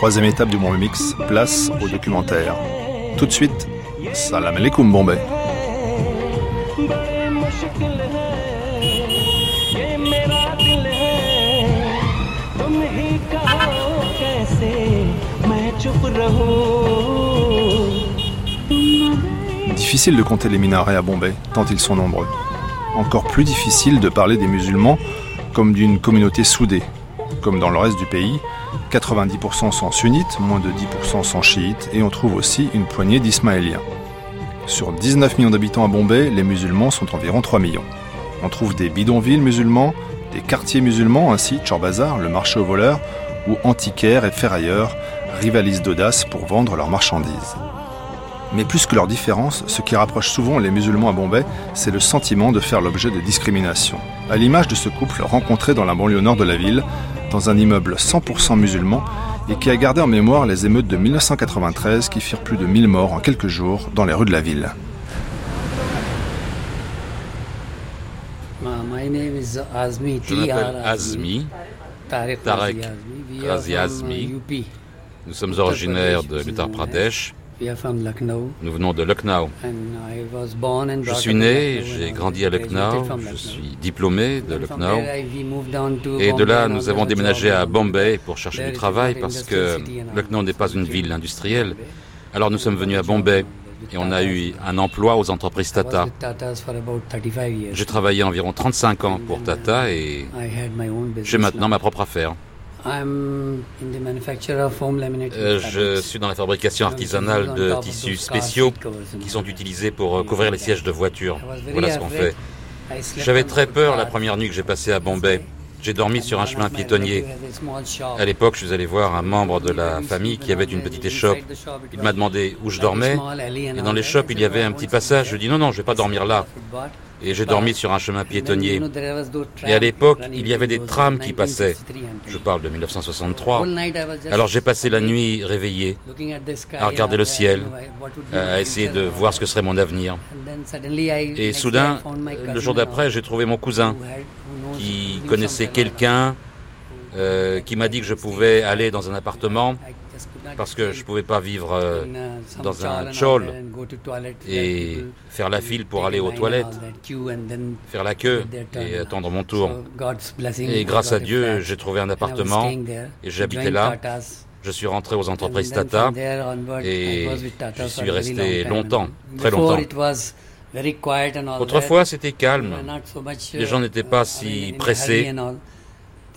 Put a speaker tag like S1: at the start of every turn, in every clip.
S1: Troisième étape du Bombay Mix, place au documentaire. Tout de suite, salam alaikum Bombay. Difficile de compter les minarets à Bombay, tant ils sont nombreux. Encore plus difficile de parler des musulmans comme d'une communauté soudée. Comme dans le reste du pays, 90% sont sunnites, moins de 10% sont chiites, et on trouve aussi une poignée d'ismaéliens. Sur 19 millions d'habitants à Bombay, les musulmans sont environ 3 millions. On trouve des bidonvilles musulmans, des quartiers musulmans, ainsi Chorbazar, le marché aux voleurs, où antiquaires et ferrailleurs rivalisent d'audace pour vendre leurs marchandises. Mais plus que leurs différences, ce qui rapproche souvent les musulmans à Bombay, c'est le sentiment de faire l'objet de discrimination. À l'image de ce couple rencontré dans la banlieue nord de la ville, dans un immeuble 100% musulman et qui a gardé en mémoire les émeutes de 1993 qui firent plus de 1000 morts en quelques jours dans les rues de la ville.
S2: Je m'appelle Azmi, Tarek Razi Azmi. Nous sommes originaires de l'Uttar Pradesh. Nous venons de Lucknow. Je suis né, j'ai grandi à Lucknow, je suis diplômé de Lucknow. Et de là, nous avons déménagé à Bombay pour chercher du travail parce que Lucknow n'est pas une ville industrielle. Alors nous sommes venus à Bombay et on a eu un emploi aux entreprises Tata. J'ai travaillé environ 35 ans pour Tata et j'ai maintenant ma propre affaire. Euh, je suis dans la fabrication artisanale de tissus spéciaux qui sont utilisés pour euh, couvrir les sièges de voitures. Voilà ce qu'on fait. J'avais très peur la première nuit que j'ai passée à Bombay. J'ai dormi sur un chemin piétonnier. À l'époque, je suis allé voir un membre de la famille qui avait une petite échoppe. Il m'a demandé où je dormais. Et dans l'échoppe, il y avait un petit passage. Je dis non, non, je vais pas dormir là et j'ai dormi sur un chemin piétonnier. Et à l'époque, il y avait des trams qui passaient. Je parle de 1963. Alors j'ai passé la nuit réveillé, à regarder le ciel, à essayer de voir ce que serait mon avenir. Et soudain, le jour d'après, j'ai trouvé mon cousin qui connaissait quelqu'un euh, qui m'a dit que je pouvais aller dans un appartement parce que je ne pouvais pas vivre euh, dans un chol et faire la file pour aller aux toilettes, faire la queue et attendre mon tour. Et grâce à Dieu, j'ai trouvé un appartement et j'habitais là. Je suis rentré aux entreprises Tata et je suis resté longtemps, très longtemps. Autrefois, c'était calme. Les gens n'étaient pas si pressés.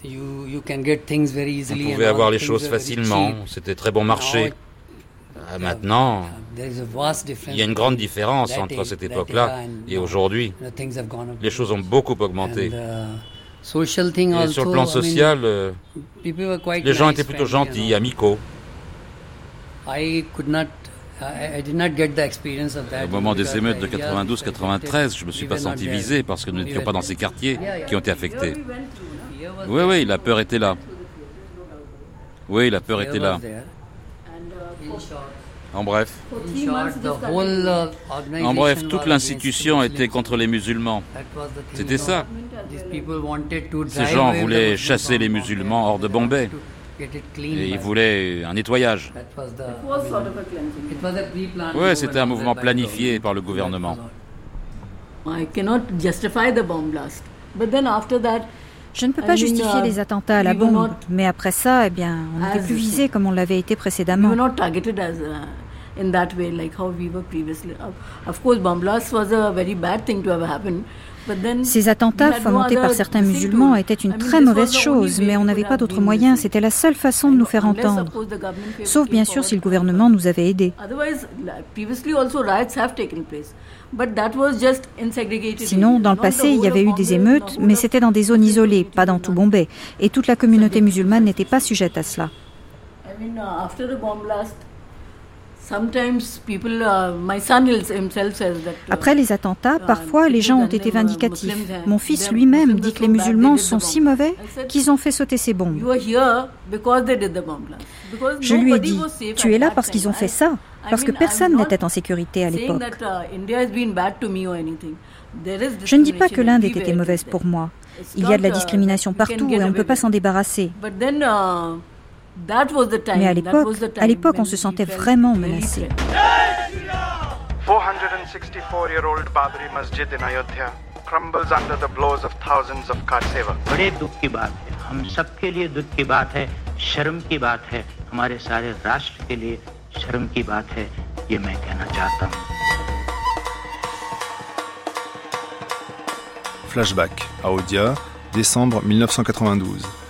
S2: On pouvait avoir les choses facilement, c'était très bon marché. Euh, maintenant, il y a une grande différence entre cette époque-là et aujourd'hui. Les choses ont beaucoup augmenté. Uh, et sur le plan social, euh, les gens étaient plutôt gentils, amicaux. Au moment des émeutes de 92-93, je ne me suis pas senti visé parce que nous n'étions pas dans ces quartiers qui ont été affectés. Oui, oui, la peur était là. Oui, la peur était là. En bref. En bref, toute l'institution était contre les musulmans. C'était ça. Ces gens voulaient chasser les musulmans hors de Bombay. Et ils voulaient un nettoyage. Oui, c'était un mouvement planifié par le gouvernement.
S3: Je ne peux pas justifier les attentats à la bombe, mais après ça, eh bien, on n'était plus visé comme on l'avait été précédemment. in that way, like how we were previously. Of course, bomb blast was a very bad thing to have happened. Ces attentats fomentés par certains musulmans étaient une très mauvaise chose, mais on n'avait pas d'autre moyen, c'était la seule façon de nous faire entendre. Sauf bien sûr si le gouvernement nous avait aidés. Sinon, dans le passé, il y avait eu des émeutes, mais c'était dans des zones isolées, pas dans tout Bombay, et toute la communauté musulmane n'était pas sujette à cela. Après les attentats, uh, parfois les gens ont été vindicatifs. Mon fils lui-même dit que les musulmans sont si mauvais qu'ils ont fait sauter ces bombes. Je lui ai dit, tu es là parce qu'ils ont fait ça, parce que personne n'était en sécurité à l'époque. Uh, Je ne dis pas que l'Inde ait été mauvaise pour moi. Il y a de la uh, discrimination partout et on ne peut pas s'en débarrasser. Mais à l'époque, à l'époque, on se sentait vraiment menacé. 464-year-old Babri Masjid in Ayodhya crumbles under the blows of thousands of Karseva. बड़े दुख की बात है हम सब के लिए दुख की बात है शर्म की बात है हमारे सारे राष्ट्र के लिए शर्म की बात है ये मैं कहना चाहता हूँ Flashback, Ayodhya, décembre 1992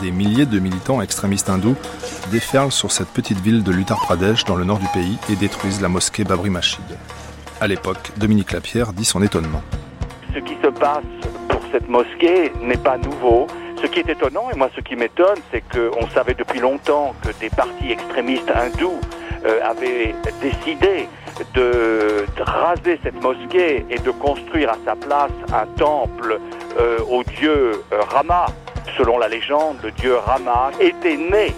S3: des milliers de militants extrémistes hindous déferlent sur cette petite ville de l'Uttar Pradesh dans le nord du pays et détruisent la mosquée Babri Masjid. À l'époque, Dominique Lapierre dit son étonnement.
S4: Ce qui se passe pour cette mosquée n'est pas nouveau. Ce qui est étonnant, et moi ce qui m'étonne, c'est qu'on savait depuis longtemps que des partis extrémistes hindous euh, avaient décidé de, raser cette mosquée et de construire à sa place un temple euh, au dieu euh, Rama, Selon la légende, le dieu Rama était né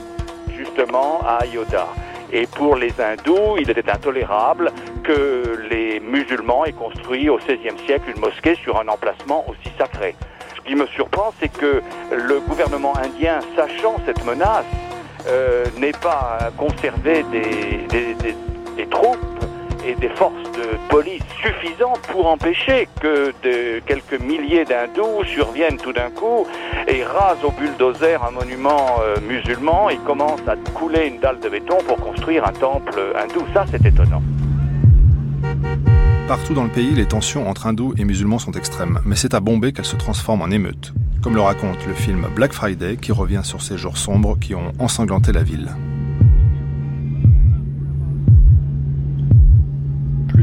S4: justement à Ayodhya. Et pour les hindous, il était intolérable que les musulmans aient construit au XVIe siècle une mosquée sur un emplacement aussi sacré. Ce qui me surprend, c'est que le gouvernement indien, sachant cette menace, euh, n'ait pas conservé des troupes et des forces de police suffisantes pour empêcher que quelques milliers d'hindous surviennent tout d'un coup et rasent au bulldozer un monument euh, musulman et commencent à couler une dalle de béton pour construire un temple hindou. Ça, c'est étonnant.
S1: Partout dans le pays, les tensions entre hindous et musulmans sont extrêmes, mais c'est à Bombay qu'elles se transforment en émeutes, comme le raconte le film Black Friday qui revient sur ces jours sombres qui ont ensanglanté la ville.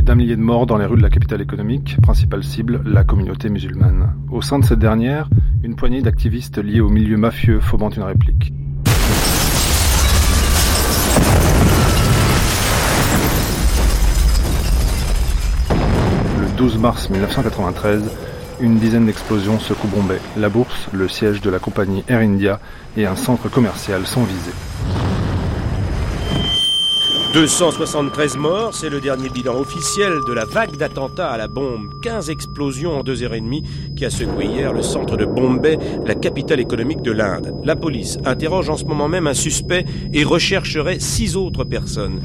S1: D'un millier de morts dans les rues de la capitale économique, principale cible, la communauté musulmane. Au sein de cette dernière, une poignée d'activistes liés au milieu mafieux fomentent une réplique. Le 12 mars 1993, une dizaine d'explosions secouent Bombay. La bourse, le siège de la compagnie Air India et un centre commercial sont visés.
S5: 273 morts, c'est le dernier bilan officiel de la vague d'attentats à la bombe. 15 explosions en deux heures et demie qui a secoué hier le centre de Bombay, la capitale économique de l'Inde. La police interroge en ce moment même un suspect et rechercherait six autres personnes.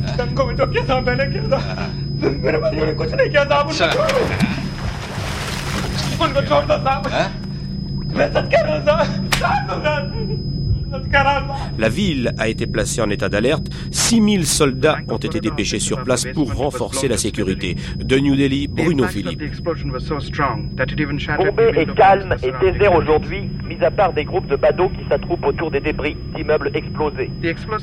S5: La ville a été placée en état d'alerte. 6000 soldats ont été dépêchés sur place pour renforcer la sécurité. De New Delhi, Bruno Philippe.
S6: Bombay est calme et désert aujourd'hui, mis à part des groupes de badauds qui s'attroupent autour des débris d'immeubles explosés.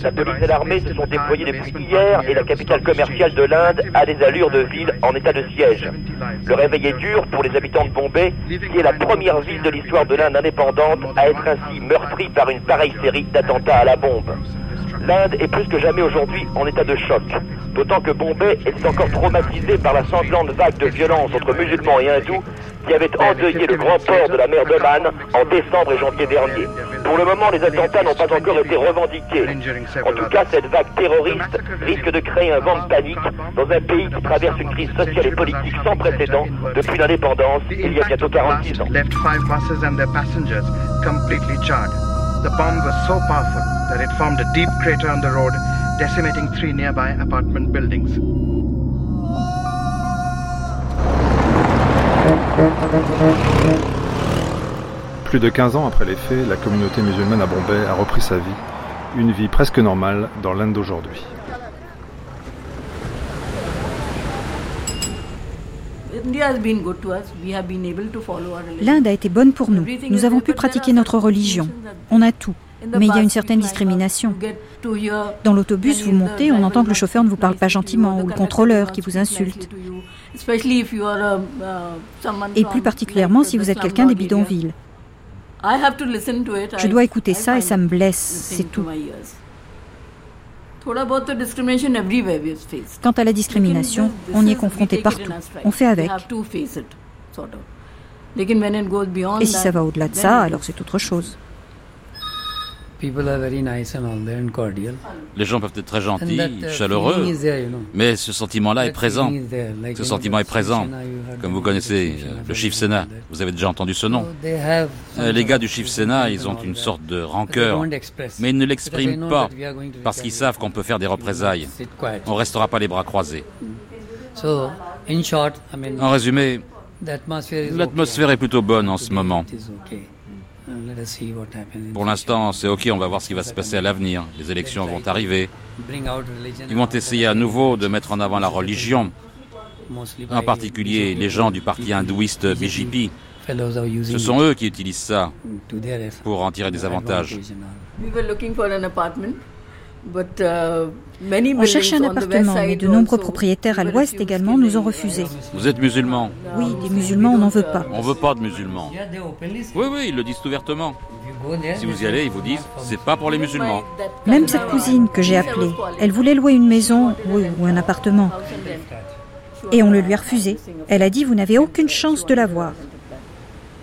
S6: La police et l'armée se sont déployés depuis hier et la capitale commerciale de l'Inde a des allures de ville en état de siège. Le réveil est dur pour les habitants de Bombay, qui est la première ville de l'histoire de l'Inde indépendante à être ainsi meurtrie par une pareille série d'attentats à la bombe. L'Inde est plus que jamais aujourd'hui en état de choc, d'autant que Bombay est encore traumatisée par la sanglante vague de violence entre musulmans et hindous qui avait endeuillé le grand port de la mer d'Oman en décembre et janvier dernier. Pour le moment, les attentats n'ont pas encore été revendiqués. En tout cas, cette vague terroriste risque de créer un vent de panique dans un pays qui traverse une crise sociale et politique sans précédent depuis l'indépendance il y a bientôt 46 ans. The bomb was so powerful that it formed a deep crater on the road, decimating three nearby apartment buildings.
S1: Plus de 15 ans après les faits, la communauté musulmane à Bombay a repris sa vie, une vie presque normale dans l'Inde d'aujourd'hui.
S3: L'Inde a été bonne pour nous. Nous avons pu pratiquer notre religion. On a tout. Mais il y a une certaine discrimination. Dans l'autobus, vous montez, on entend que le chauffeur ne vous parle pas gentiment ou le contrôleur qui vous insulte. Et plus particulièrement si vous êtes quelqu'un des bidonvilles. Je dois écouter ça et ça me blesse, c'est tout. Quant à la discrimination, on y est confronté partout. On fait avec. Et si ça va au-delà de ça, alors c'est autre chose.
S2: Les gens peuvent être très gentils, uh, chaleureux, mais ce sentiment-là est présent. Ce sentiment est présent. Comme vous connaissez le Chief Sénat, vous avez déjà entendu ce nom. Euh, les gars du Chief Sénat, ils ont une sorte de rancœur, mais ils ne l'expriment pas parce qu'ils savent qu'on peut faire des représailles. On ne restera pas les bras croisés. En résumé, l'atmosphère est plutôt bonne en ce moment. Pour l'instant, c'est OK, on va voir ce qui va se passer à l'avenir. Les élections vont arriver. Ils vont essayer à nouveau de mettre en avant la religion, en particulier les gens du parti hindouiste BJP. Ce sont eux qui utilisent ça pour en tirer des avantages.
S3: Uh, On cherchait un appartement, mais de nombreux propriétaires à l'ouest également nous ont refusé.
S2: Vous êtes musulman
S3: Oui, des musulmans, on n'en veut pas.
S2: On ne veut pas de musulmans. Oui, oui, ils le disent ouvertement. Si vous y allez, ils vous disent, c'est pas pour les musulmans.
S3: Même cette cousine que j'ai appelée, elle voulait louer une maison ou un appartement. Et on le lui a refusé. Elle a dit, vous n'avez aucune chance de l'avoir.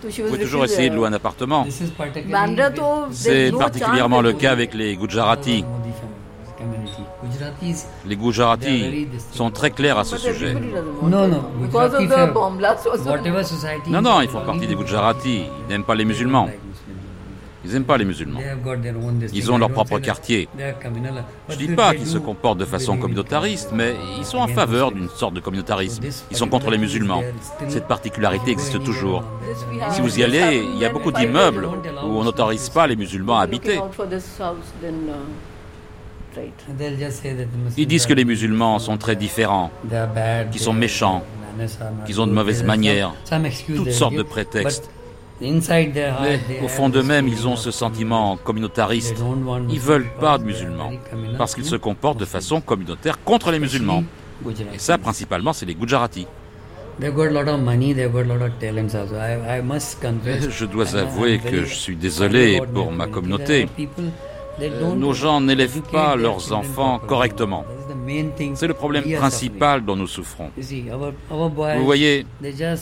S2: Vous pouvez toujours essayer de louer un appartement. C'est particulièrement le cas avec les Gujaratis. Les Gujaratis sont très clairs à ce sujet.
S7: Non, non.
S2: Non, non, ils font partie des Gujaratis. Ils n'aiment pas les musulmans. Ils n'aiment pas les musulmans. Ils ont leur propre quartier. Je ne dis pas qu'ils se comportent de façon communautariste, mais ils sont en faveur d'une sorte de communautarisme. Ils sont contre les musulmans. Cette particularité existe toujours. Si vous y allez, il y a beaucoup d'immeubles où on n'autorise pas les musulmans à habiter. Ils disent que les musulmans sont très différents, qu'ils sont méchants, qu'ils ont de mauvaises manières, toutes sortes de prétextes. Mais au fond d'eux-mêmes, ils ont ce sentiment communautariste. Ils ne veulent pas de musulmans, parce qu'ils se comportent de façon communautaire contre les musulmans. Et ça, principalement, c'est les Gujaratis. Je dois avouer que je suis désolé pour ma communauté. Nos gens n'élèvent pas leurs enfants correctement. C'est le problème principal dont nous souffrons. Vous voyez,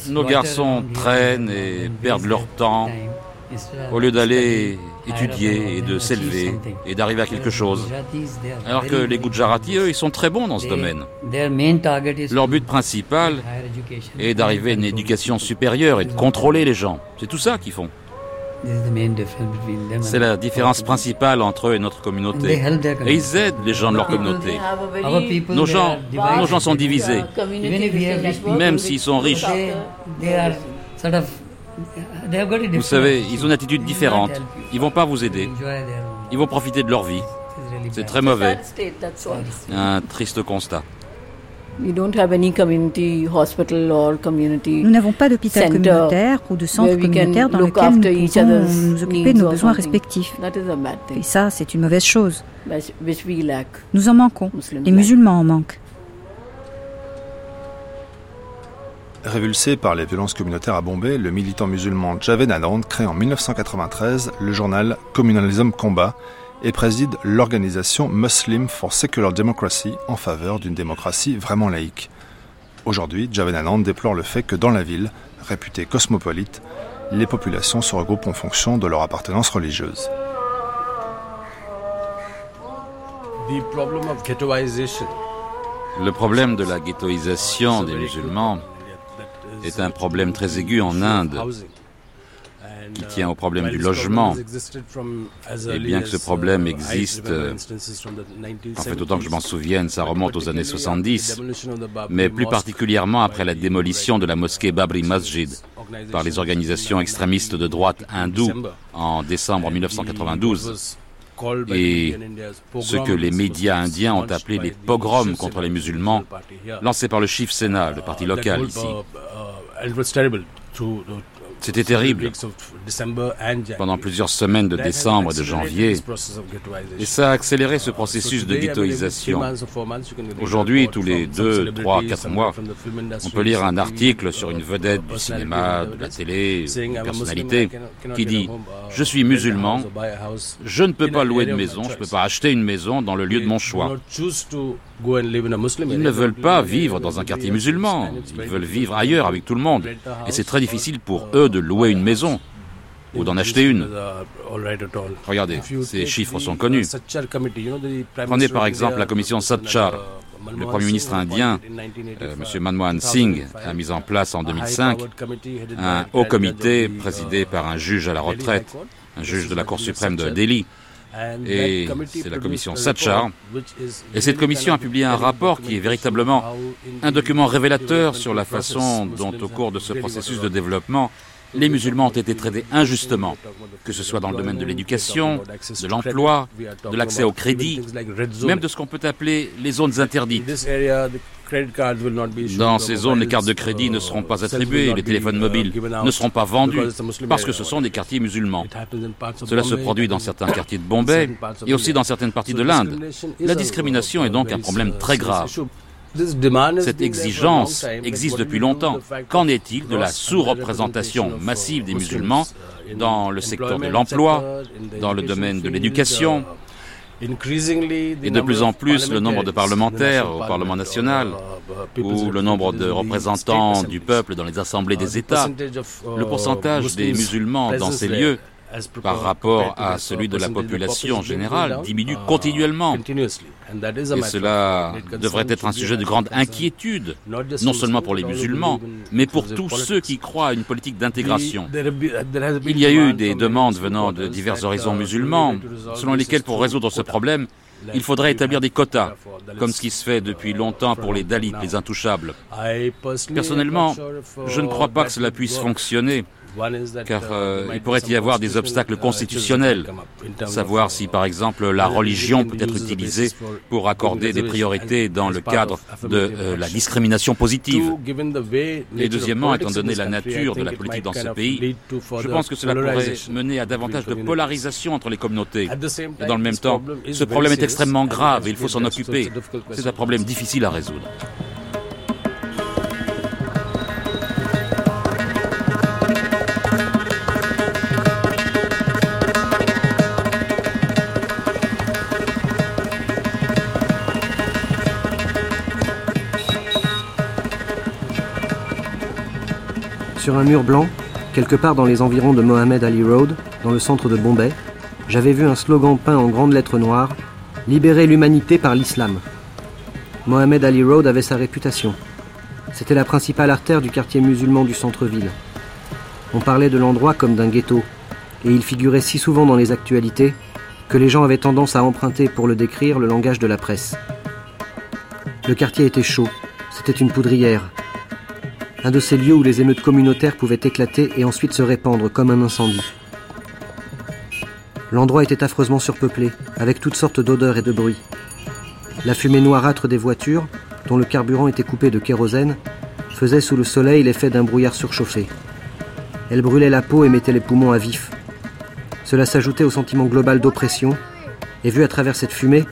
S2: nos garçons traînent et perdent leur temps au lieu d'aller étudier et de s'élever et d'arriver à quelque chose. Alors que les Gujarati, eux, ils sont très bons dans ce domaine. Leur but principal est d'arriver à une éducation supérieure et de contrôler les gens. C'est tout ça qu'ils font. C'est la différence principale entre eux et notre communauté. Ils aident les gens de leur communauté. Nos gens, nos gens sont divisés. Même s'ils sont riches. Vous savez, ils ont une attitude différente. Ils vont pas vous aider. Ils vont profiter de leur vie. C'est très mauvais. Un triste constat.
S3: Nous n'avons pas d'hôpital communautaire ou de centre communautaire dans lequel nous pouvons nous occuper de nos besoins respectifs. Et ça, c'est une mauvaise chose. Nous en manquons. Les musulmans en manquent.
S1: Révulsé par les violences communautaires à Bombay, le militant musulman Javed Anand crée en 1993 le journal Communalism Combat et préside l'organisation Muslim for Secular Democracy en faveur d'une démocratie vraiment laïque. Aujourd'hui, Javed Anand déplore le fait que dans la ville, réputée cosmopolite, les populations se regroupent en fonction de leur appartenance religieuse.
S2: Le problème de la ghettoisation des musulmans est un problème très aigu en Inde qui tient au problème du logement. Et bien que ce problème existe, en fait autant que je m'en souvienne, ça remonte aux années 70, mais plus particulièrement après la démolition de la mosquée Babri Masjid par les organisations extrémistes de droite hindoues en décembre 1992 et ce que les médias indiens ont appelé les pogroms contre les musulmans, lancés par le Shiv Sena, le parti local ici. C'était terrible pendant plusieurs semaines de décembre et de janvier. Et ça a accéléré ce processus de ghettoisation. Aujourd'hui, tous les deux, trois, quatre mois, on peut lire un article sur une vedette du cinéma, de la télé, une personnalité, qui dit ⁇ Je suis musulman, je ne peux pas louer de maison, je ne peux pas acheter une maison dans le lieu de mon choix. Ils ne veulent pas vivre dans un quartier musulman, ils veulent vivre ailleurs avec tout le monde. Et c'est très difficile pour eux de louer une maison ou d'en acheter une. Regardez, ces chiffres sont connus. Prenez par exemple la commission Satchar. Le Premier ministre indien, euh, M. Manmohan Singh, a mis en place en 2005 un haut comité présidé par un juge à la retraite, un juge de la Cour suprême de Delhi. Et c'est la commission Satchar. Et cette commission a publié un rapport qui est véritablement un document révélateur sur la façon dont, au cours de ce processus de développement, les musulmans ont été traités injustement, que ce soit dans le domaine de l'éducation, de l'emploi, de l'accès au crédit, même de ce qu'on peut appeler les zones interdites. Dans ces zones, les cartes de crédit ne seront pas attribuées, les téléphones mobiles ne seront pas vendus, parce que ce sont des quartiers musulmans. Cela se produit dans certains quartiers de Bombay et aussi dans certaines parties de l'Inde. La discrimination est donc un problème très grave. Cette exigence existe depuis longtemps. Qu'en est-il de la sous-représentation massive des musulmans dans le secteur de l'emploi, dans le domaine de l'éducation et de plus en plus, le nombre de parlementaires au Parlement national ou le nombre de représentants du peuple dans les assemblées des États, le pourcentage des musulmans dans ces lieux par rapport à celui de la population générale diminue continuellement. Et cela devrait être un sujet de grande inquiétude, non seulement pour les musulmans, mais pour tous ceux qui croient à une politique d'intégration. Il y a eu des demandes venant de divers horizons musulmans, selon lesquels pour résoudre ce problème, il faudrait établir des quotas, comme ce qui se fait depuis longtemps pour les Dalits, les intouchables. Personnellement, je ne crois pas que cela puisse fonctionner car euh, il pourrait y avoir des obstacles constitutionnels, savoir si par exemple la religion peut être utilisée pour accorder des priorités dans le cadre de euh, la discrimination positive. Et deuxièmement, étant donné la nature de la politique dans ce pays, je pense que cela pourrait mener à davantage de polarisation entre les communautés. Et dans le même temps, ce problème est extrêmement grave et il faut s'en occuper. C'est un problème difficile à résoudre.
S7: Sur un mur blanc, quelque part dans les environs de Mohammed Ali Road, dans le centre de Bombay, j'avais vu un slogan peint en grandes lettres noires Libérer l'humanité par l'islam. Mohammed Ali Road avait sa réputation. C'était la principale artère du quartier musulman du centre-ville. On parlait de l'endroit comme d'un ghetto, et il figurait si souvent dans les actualités que les gens avaient tendance à emprunter pour le décrire le langage de la presse. Le quartier était chaud, c'était une poudrière, un de ces lieux où les émeutes communautaires pouvaient éclater et ensuite se répandre comme un incendie. L'endroit était affreusement surpeuplé, avec toutes sortes d'odeurs et de bruits. La fumée noirâtre des voitures, dont le carburant était coupé de kérosène, faisait sous le soleil l'effet d'un brouillard surchauffé. Elle brûlait la peau et mettait les poumons à vif. Cela s'ajoutait au sentiment global d'oppression, et vu à travers cette fumée,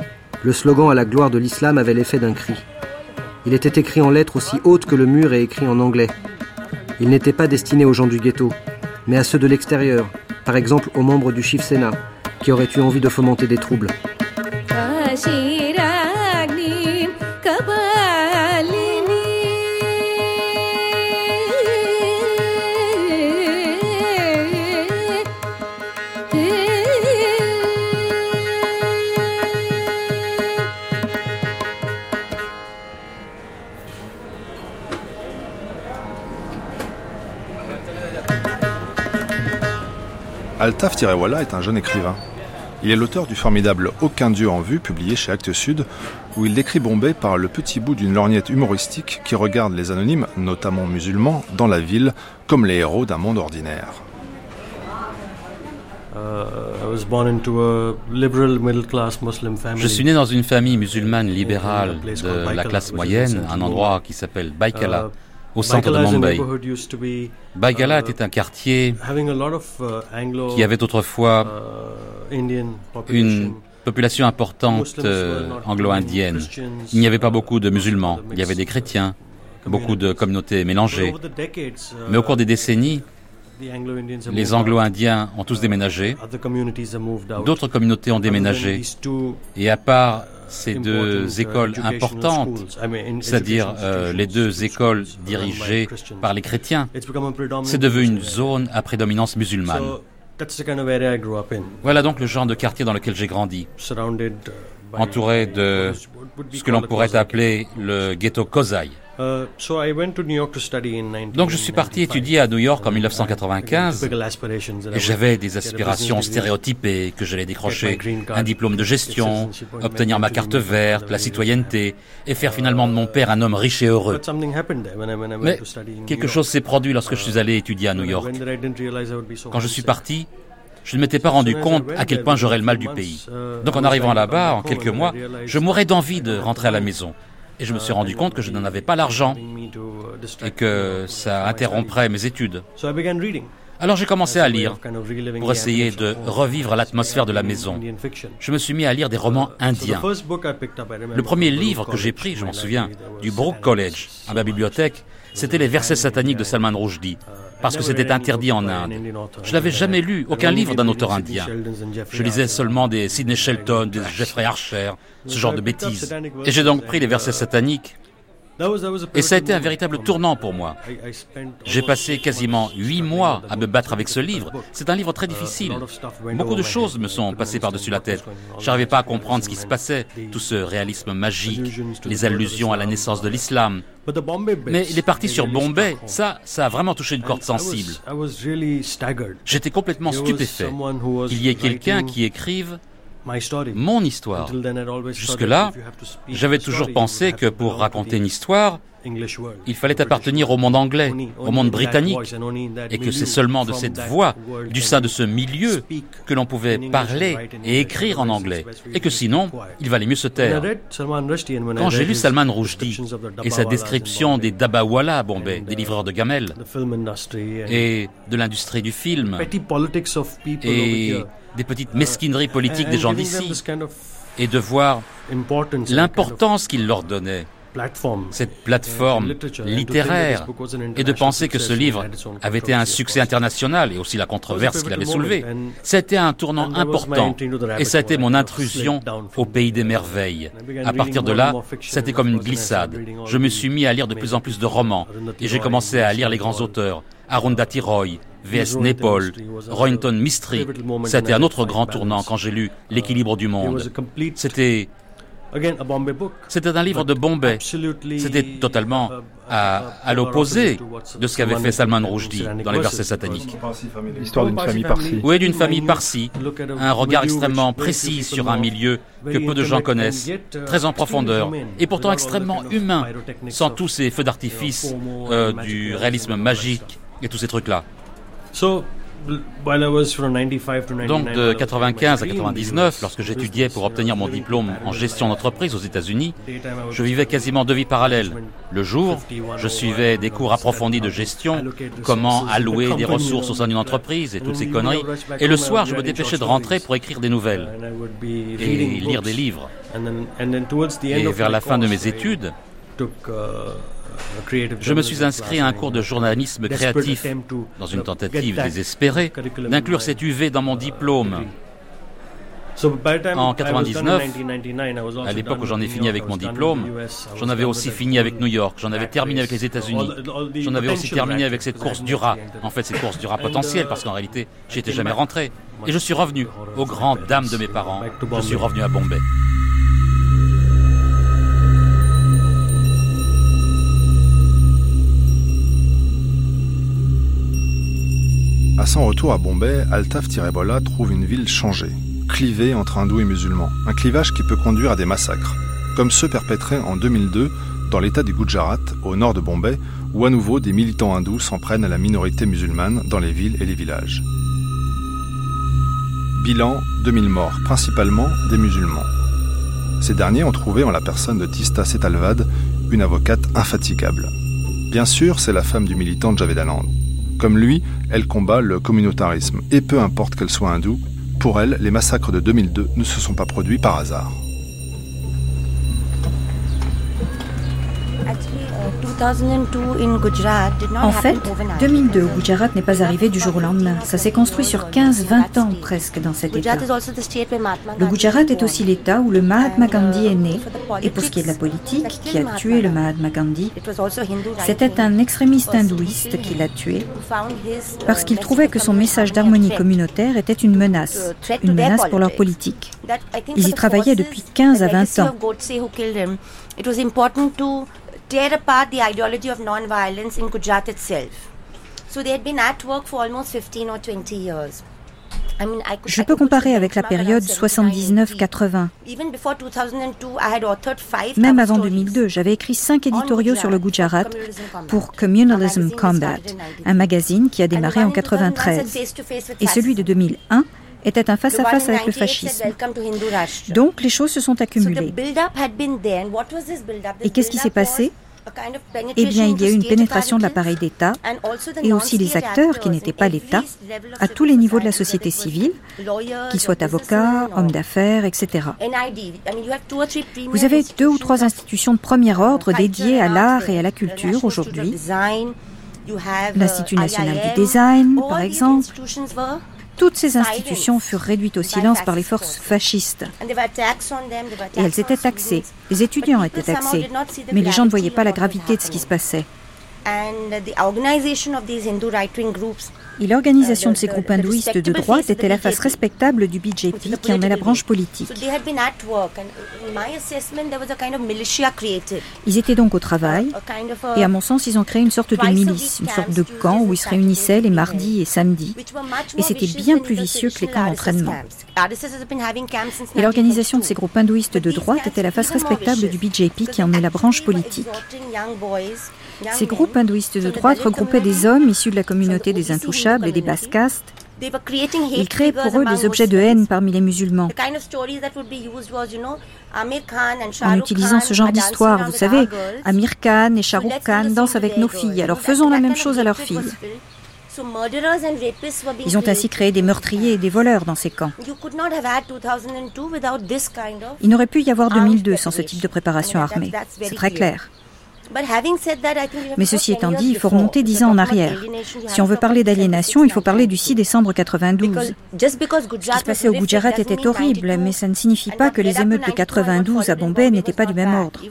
S7: le slogan à la gloire de l'islam avait l'effet d'un cri. Il était écrit en lettres aussi hautes que le mur et écrit en anglais. Il n'était pas destiné aux gens du ghetto, mais à ceux de l'extérieur, par exemple aux membres du Shiv Sena, qui auraient eu envie de fomenter des troubles.
S1: Altaf Tirewala est un jeune écrivain. Il est l'auteur du formidable Aucun Dieu en vue, publié chez Actes Sud, où il décrit Bombay par le petit bout d'une lorgnette humoristique qui regarde les anonymes, notamment musulmans, dans la ville comme les héros d'un monde ordinaire.
S2: Je suis né dans une famille musulmane libérale de la classe moyenne, un endroit qui s'appelle Baikala, au centre de Mumbai. Baigala était un quartier qui avait autrefois une population. importante anglo-indienne. Il n'y avait pas beaucoup de musulmans, il y avait des chrétiens, beaucoup de communautés mélangées. Mais au cours des décennies, les Anglo-Indiens ont tous déménagé, d'autres communautés ont déménagé, et à part ces deux écoles importantes, c'est-à-dire euh, les deux écoles dirigées par les chrétiens, c'est devenu une zone à prédominance musulmane. Voilà donc le genre de quartier dans lequel j'ai grandi, entouré de ce que l'on pourrait appeler le ghetto Kozai. Euh, Donc je suis parti étudier à New York en 1995 et j'avais des aspirations stéréotypées que j'allais décrocher un diplôme de gestion, obtenir ma carte verte, la citoyenneté et faire finalement de mon père un homme riche et heureux. Mais quelque chose s'est produit lorsque je suis allé étudier à New York. Quand je suis parti, je ne m'étais pas rendu compte à quel point j'aurais le mal du pays. Donc en arrivant là-bas, en quelques mois, je mourrais d'envie de rentrer à la maison. Et je me suis rendu compte que je n'en avais pas l'argent et que ça interromprait mes études. Alors j'ai commencé à lire pour essayer de revivre l'atmosphère de la maison. Je me suis mis à lire des romans indiens. Le premier livre que j'ai pris, je m'en souviens, du Brook College, à ma bibliothèque, c'était les versets sataniques de Salman Rushdie parce que c'était interdit en Inde. Je n'avais jamais lu aucun livre d'un auteur indien. Je lisais seulement des Sidney Shelton, des Jeffrey Archer, ce genre de bêtises. Et j'ai donc pris les versets sataniques et ça a été un véritable tournant pour moi. J'ai passé quasiment huit mois à me battre avec ce livre. C'est un livre très difficile. Beaucoup de choses me sont passées par-dessus la tête. Je n'arrivais pas à comprendre ce qui se passait, tout ce réalisme magique, les allusions à la naissance de l'islam. Mais il est parti sur Bombay, ça, ça a vraiment touché une corde sensible. J'étais complètement stupéfait qu'il y ait quelqu'un qui écrive mon histoire. Jusque-là, j'avais toujours pensé que pour raconter une histoire, il fallait appartenir au monde anglais, au monde britannique, et que c'est seulement de cette voix, du sein de ce milieu, que l'on pouvait parler et écrire en anglais, et que sinon, il valait mieux se taire. Quand j'ai lu Salman Rushdie et sa description des Dabawala à Bombay, des livreurs de gamelles, et de l'industrie du film, et des petites mesquineries politiques des gens d'ici, et de voir l'importance qu'il leur donnait cette plateforme littéraire et de penser que ce livre avait été un succès international et aussi la controverse qu'il avait soulevée. C'était un tournant important et ça a été mon intrusion au pays des merveilles. À partir de là, c'était comme une glissade. Je me suis mis à lire de plus en plus de romans et j'ai commencé à lire les grands auteurs. Arundhati Roy, V.S. Nepal, Roynton Mistry. C'était un autre grand tournant quand j'ai lu L'équilibre du monde. C'était c'était un livre de Bombay. C'était totalement à, l'opposé de ce qu'avait fait Salman Rushdie dans les versets sataniques.
S1: L'histoire d'une famille parsie.
S2: Oui, d'une famille parsie. Un regard extrêmement précis sur un milieu que peu de gens connaissent, très en profondeur, et pourtant extrêmement humain, sans tous ces feux d'artifice euh, du réalisme magique et tous ces trucs-là. Donc de 95 à 99, lorsque j'étudiais pour obtenir mon diplôme en gestion d'entreprise aux États-Unis, je vivais quasiment deux vies parallèles. Le jour, je suivais des cours approfondis de gestion, comment allouer des ressources au sein d'une entreprise et toutes ces conneries. Et le soir, je me dépêchais de rentrer pour écrire des nouvelles et lire des livres. Et vers la fin de mes études, je me suis inscrit à un cours de journalisme créatif dans une tentative désespérée d'inclure cette UV dans mon diplôme. En 99, à l'époque où j'en ai fini avec mon diplôme, j'en avais aussi fini avec New York, j'en avais terminé avec les États-Unis, j'en avais aussi terminé avec cette course du rat, en fait cette course du rat potentiel, parce qu'en réalité, j'y étais jamais rentré. Et je suis revenu, aux grandes dames de mes parents, je suis revenu à Bombay.
S1: À son retour à Bombay, Altaf Tirebola trouve une ville changée, clivée entre hindous et musulmans, un clivage qui peut conduire à des massacres, comme ceux perpétrés en 2002 dans l'état du Gujarat, au nord de Bombay, où à nouveau des militants hindous s'en prennent à la minorité musulmane dans les villes et les villages. Bilan 2000 morts, principalement des musulmans. Ces derniers ont trouvé en la personne de Tista Setalvad une avocate infatigable. Bien sûr, c'est la femme du militant Javedanand. Comme lui, elle combat le communautarisme, et peu importe qu'elle soit hindoue, pour elle, les massacres de 2002 ne se sont pas produits par hasard.
S8: En fait, 2002 au Gujarat n'est pas arrivé du jour au lendemain. Ça s'est construit sur 15-20 ans presque dans cet État. Le Gujarat est aussi l'État où le Mahatma Gandhi est né. Et pour ce qui est de la politique, qui a tué le Mahatma Gandhi, c'était un extrémiste hindouiste qui l'a tué parce qu'il trouvait que son message d'harmonie communautaire était une menace, une menace pour leur politique. Ils y travaillaient depuis 15 à 20 ans tear apart the ideology of non-violence in Gujarat itself. So they had been at work for almost 15 or 20 years. Je peux comparer avec la période 79-80. Même avant 2002, j'avais écrit cinq éditoriaux sur le Gujarat pour Communalism Combat, un magazine qui a démarré en 93. Et celui de 2001 était un face-à-face avec le fascisme. Donc les choses se sont accumulées. Et qu'est-ce qui s'est passé? eh bien, il y a eu une pénétration de l'appareil d'État et aussi les acteurs qui n'étaient pas l'État à tous les niveaux de la société civile, qu'ils soient avocats, hommes d'affaires, etc. Vous avez deux ou trois institutions de premier ordre dédiées à l'art et à la culture aujourd'hui. L'Institut national du design, par exemple, toutes ces institutions furent réduites au silence par les forces fascistes. Et elles étaient taxées. Les étudiants étaient taxés. Mais les gens ne voyaient pas la gravité de ce qui se passait. Et l'organisation de ces groupes hindouistes de droite était la face respectable du BJP qui en est la branche politique. Ils étaient donc au travail et à mon sens ils ont créé une sorte de milice, une sorte de camp où ils se réunissaient les mardis et samedis. Et c'était bien plus vicieux que les camps d'entraînement. Et l'organisation de ces groupes hindouistes de droite était la face respectable du BJP qui en est la branche politique. Ces groupes hindouistes de droite regroupaient des hommes issus de la communauté des intouchables et des basses castes. Ils créaient pour eux des objets de haine parmi les musulmans. En utilisant ce genre d'histoire, vous savez, Amir Khan et Shah Rukh Khan dansent avec nos filles, alors faisons la même chose à leurs filles. Ils ont ainsi créé des meurtriers et des voleurs dans ces camps. Il n'aurait pu y avoir 2002 sans ce type de préparation armée. C'est très clair. Mais ceci étant dit, il faut remonter dix ans en arrière. Si on veut parler d'aliénation, il faut parler du 6 décembre 92. Ce qui se passait au Gujarat était horrible, mais ça ne signifie pas que les émeutes de 92 à Bombay n'étaient pas du même ordre.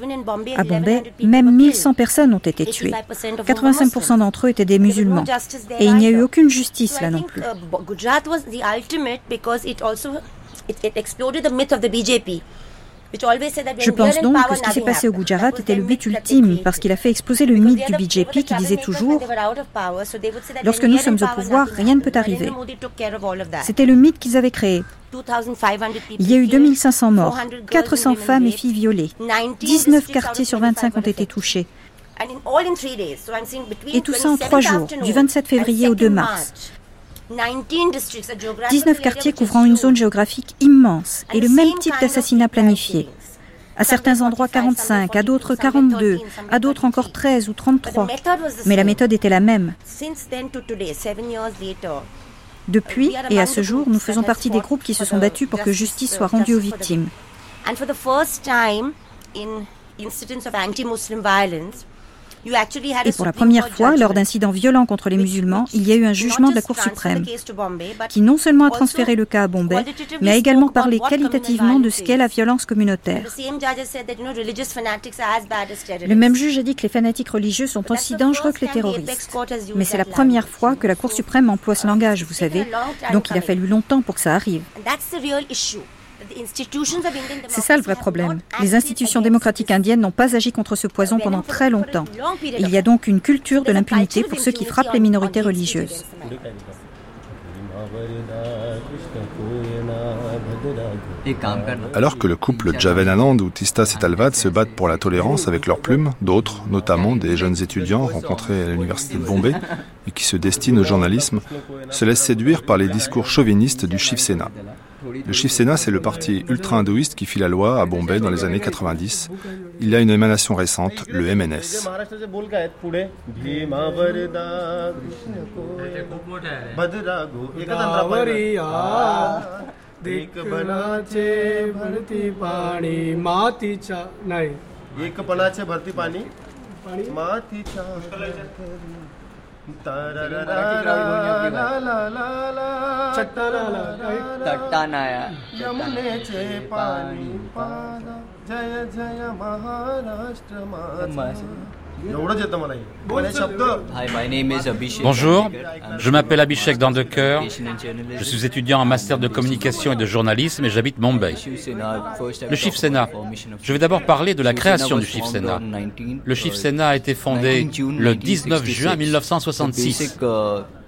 S8: À Bombay, même 1100 personnes ont été tuées. 85% d'entre eux étaient des musulmans. Et il n'y a eu aucune justice là non plus. Je pense donc que ce qui s'est passé au Gujarat était le but ultime parce qu'il a fait exploser le mythe du BJP qui disait toujours Lorsque nous sommes au pouvoir, rien ne peut arriver. C'était le mythe qu'ils avaient créé. Il y a eu 2500 morts, 400 femmes et filles violées, 19 quartiers sur 25 ont été touchés. Et tout ça en trois jours, du 27 février au 2 mars. 19 quartiers couvrant une zone géographique immense et le même type d'assassinat planifié. À certains endroits 45, à d'autres 42, à d'autres encore 13 ou 33. Mais la méthode était la même. Depuis et à ce jour, nous faisons partie des groupes qui se sont battus pour que justice soit rendue aux victimes. Et pour la première fois, lors d'incidents violents contre les musulmans, il y a eu un jugement de la Cour suprême qui non seulement a transféré le cas à Bombay, mais a également parlé qualitativement de ce qu'est la violence communautaire. Le même juge a dit que les fanatiques religieux sont aussi dangereux que les terroristes. Mais c'est la première fois que la Cour suprême emploie ce langage, vous savez, donc il a fallu longtemps pour que ça arrive. C'est ça le vrai problème. Les institutions démocratiques indiennes n'ont pas agi contre ce poison pendant très longtemps. Il y a donc une culture de l'impunité pour ceux qui frappent les minorités religieuses.
S1: Alors que le couple Javedanand ou Tista Setalvad se battent pour la tolérance avec leurs plumes, d'autres, notamment des jeunes étudiants rencontrés à l'université de Bombay et qui se destinent au journalisme, se laissent séduire par les discours chauvinistes du Shiv Sena.
S9: Le Shiv Sena, c'est le parti ultra-hindouiste qui fit la loi à Bombay dans les années 90. Il y a une émanation récente, le MNS.
S10: चट्टानाया यमुनेचे पानी पादा जय जय महाराष्ट्र माझा Bonjour, je m'appelle Abhishek Dandeker, je suis étudiant en master de communication et de journalisme et j'habite Mumbai. Le Shiv Sena. Je vais d'abord parler de la création du Shiv Sena. Le Shiv Sena a été fondé le 19 juin 1966.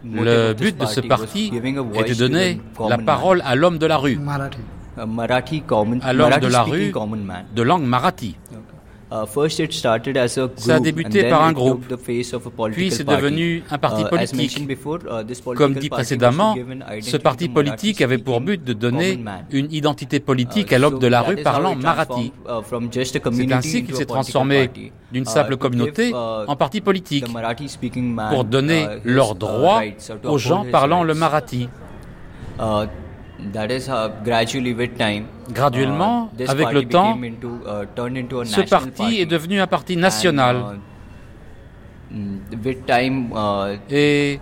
S10: Le but de ce parti est de donner la parole à l'homme de la rue, à l'homme de la rue de langue marathi. Ça a débuté par un groupe, puis c'est devenu un parti politique. Comme dit précédemment, ce parti politique avait pour but de donner une identité politique à l'homme de la rue parlant marathi. C'est ainsi qu'il s'est transformé d'une simple communauté en parti politique pour donner leurs droits aux gens parlant le marathi. Graduellement, avec le temps, ce parti est devenu un parti national. Et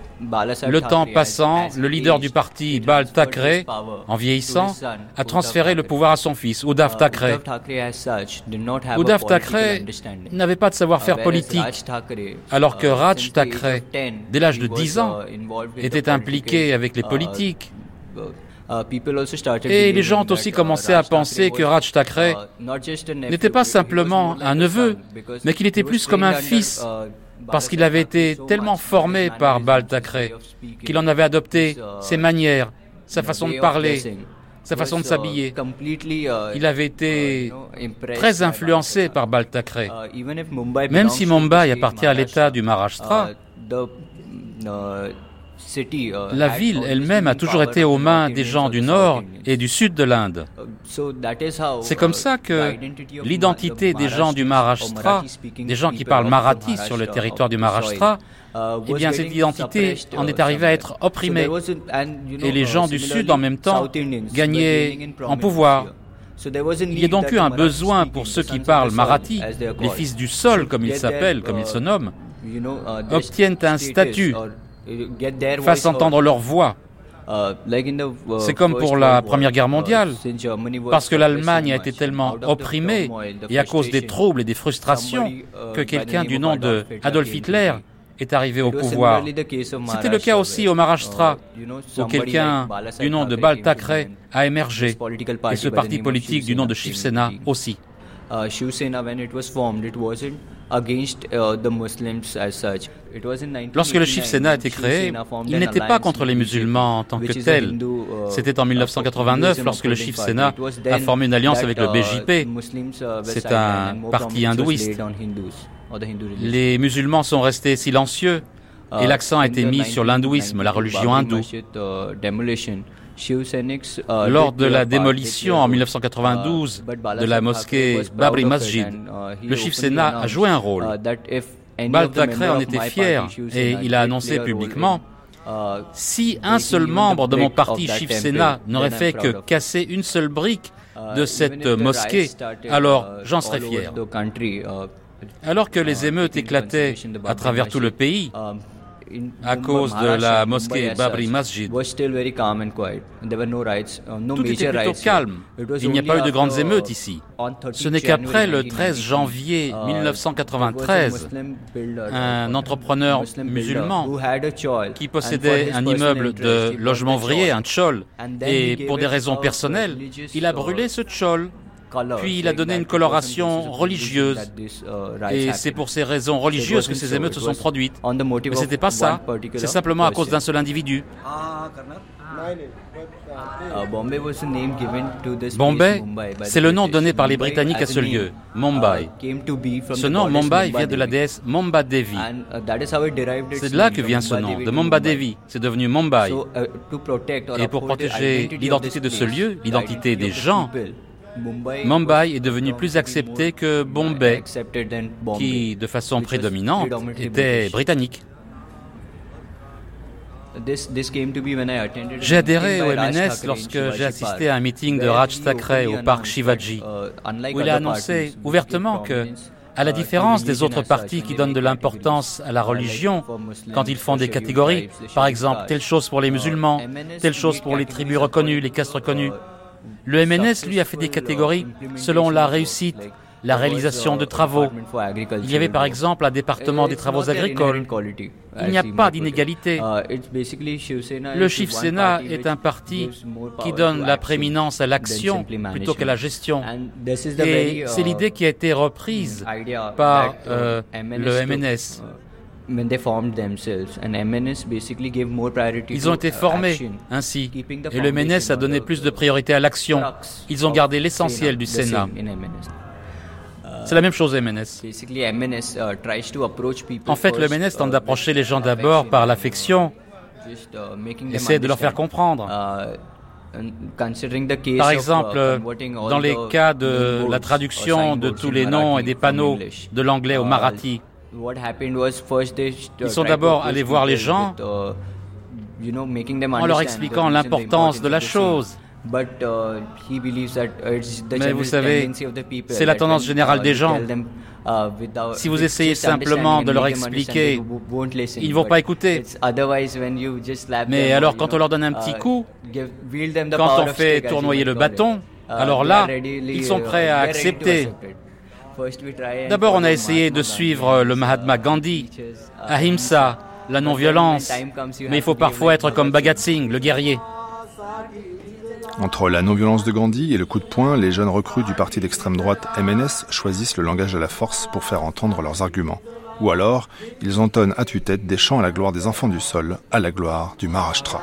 S10: le temps passant, le leader du parti, Bal Thackeray, en vieillissant, a transféré le pouvoir à son fils, Uddhav Thackeray. Uddhav Thackeray n'avait pas de savoir-faire politique, alors que Raj Thackeray, dès l'âge de 10 ans, était impliqué avec les politiques. Et les gens ont aussi commencé à penser que Raj Thackeray n'était pas simplement un neveu, mais qu'il était plus comme un fils, parce qu'il avait été tellement formé par Bal Thackeray qu'il en avait adopté ses manières, sa façon de parler, sa façon de s'habiller. Il avait été très influencé par Bal Thackeray. Même si Mumbai appartient à l'État du Maharashtra, la ville elle-même a toujours été aux mains des gens du nord et du sud de l'Inde. C'est comme ça que l'identité des gens du Maharashtra, des gens qui parlent marathi sur le territoire du Maharashtra, eh bien cette identité en est arrivée à être opprimée. Et les gens du sud en même temps gagnaient en pouvoir. Il y a donc eu un besoin pour ceux qui parlent marathi, les fils du sol comme ils s'appellent, comme ils se nomment, obtiennent un statut fassent entendre leur voix. C'est comme pour la Première Guerre mondiale, parce que l'Allemagne a été tellement opprimée et à cause des troubles et des frustrations que quelqu'un du nom de Adolf Hitler est arrivé au pouvoir. C'était le cas aussi au Maharashtra, où quelqu'un du nom de Bal Thackeray a émergé, et ce parti politique du nom de Shiv Sena aussi. Lorsque le Shiv Sena a été créé, il n'était pas contre les musulmans en tant que tel. Uh, C'était en 1989 lorsque le Shiv Sena a formé une alliance avec le uh, BJP. C'est un parti hindouiste. Les musulmans sont restés silencieux et uh, l'accent a été mis sur l'hindouisme, la religion hindoue. Euh, Lors de la démolition en 1992 uh, de la mosquée Babri Masjid, uh, le Shiv Sena a joué un rôle. Uh, Bal en était fier et il a annoncé publiquement si un seul membre de mon parti Shiv Sena n'aurait fait que casser une seule brique de cette mosquée, alors j'en serais fier. Alors que les émeutes éclataient à travers tout le pays, à cause de la mosquée Babri Masjid. Uh, Tout était plutôt calme. Il n'y a pas eu de grandes uh, émeutes ici. Ce n'est qu'après le 13 janvier 1993, uh, un entrepreneur musulman qui possédait un immeuble de logement ouvrier, un tchol, et pour des raisons personnelles, il a brûlé ce tchol puis il a donné une coloration religieuse. Uh, Et c'est pour ces raisons religieuses que ces émeutes se sont produites. Mais ce n'était pas ça. C'est simplement à cause d'un seul individu. Ah,
S2: Bombay, c'est le nom donné par les Britanniques à ce lieu, Mumbai. Ce nom, Mumbai, vient de la déesse Mumba Devi. C'est de là que vient ce nom, de Mumba Devi. C'est devenu Mumbai. Et pour protéger l'identité de ce lieu, l'identité des gens, Mumbai est devenu plus accepté que Bombay, qui, de façon prédominante, était britannique. J'ai adhéré au MNS lorsque j'ai assisté à un meeting de Raj Thackeray au parc Shivaji, uh, où il a annoncé ouvertement que, à la différence des autres partis qui donnent de l'importance à la religion, quand ils font des catégories, par exemple telle chose pour les uh, musulmans, telle chose pour les tribus reconnues, les castes reconnues, le MNS, lui, a fait des catégories selon la réussite, la réalisation de travaux. Il y avait par exemple un département des travaux agricoles. Il n'y a pas d'inégalité. Le Shiv Sena est un parti qui donne la prééminence à l'action plutôt qu'à la gestion. Et c'est l'idée qui a été reprise par euh, le MNS. Ils ont été formés ainsi, et le MNS a donné plus de priorité à l'action. Ils ont gardé l'essentiel du Sénat. C'est la même chose MNS. Uh, en fait, le MNS tente d'approcher les gens d'abord par l'affection, uh, essaie de leur faire comprendre. Uh, par exemple, dans les cas de la traduction de tous les noms et des panneaux de l'anglais au marathi, ils sont d'abord allés voir les gens en leur expliquant l'importance de la chose. Uh, Mais vous savez, c'est la tendance générale des gens. Uh, si vous essayez simplement de leur expliquer, ils ne vont pas écouter. Mais alors quand on leur donne un petit uh, coup, quand on fait tournoyer le bâton, alors là, ils sont prêts à accepter. D'abord, on a essayé de suivre le Mahatma Gandhi, Ahimsa, la non-violence, mais il faut parfois être comme Bhagat Singh, le guerrier.
S1: Entre la non-violence de Gandhi et le coup de poing, les jeunes recrues du parti d'extrême droite MNS choisissent le langage de la force pour faire entendre leurs arguments. Ou alors, ils entonnent à tue-tête des chants à la gloire des enfants du sol, à la gloire du Maharashtra.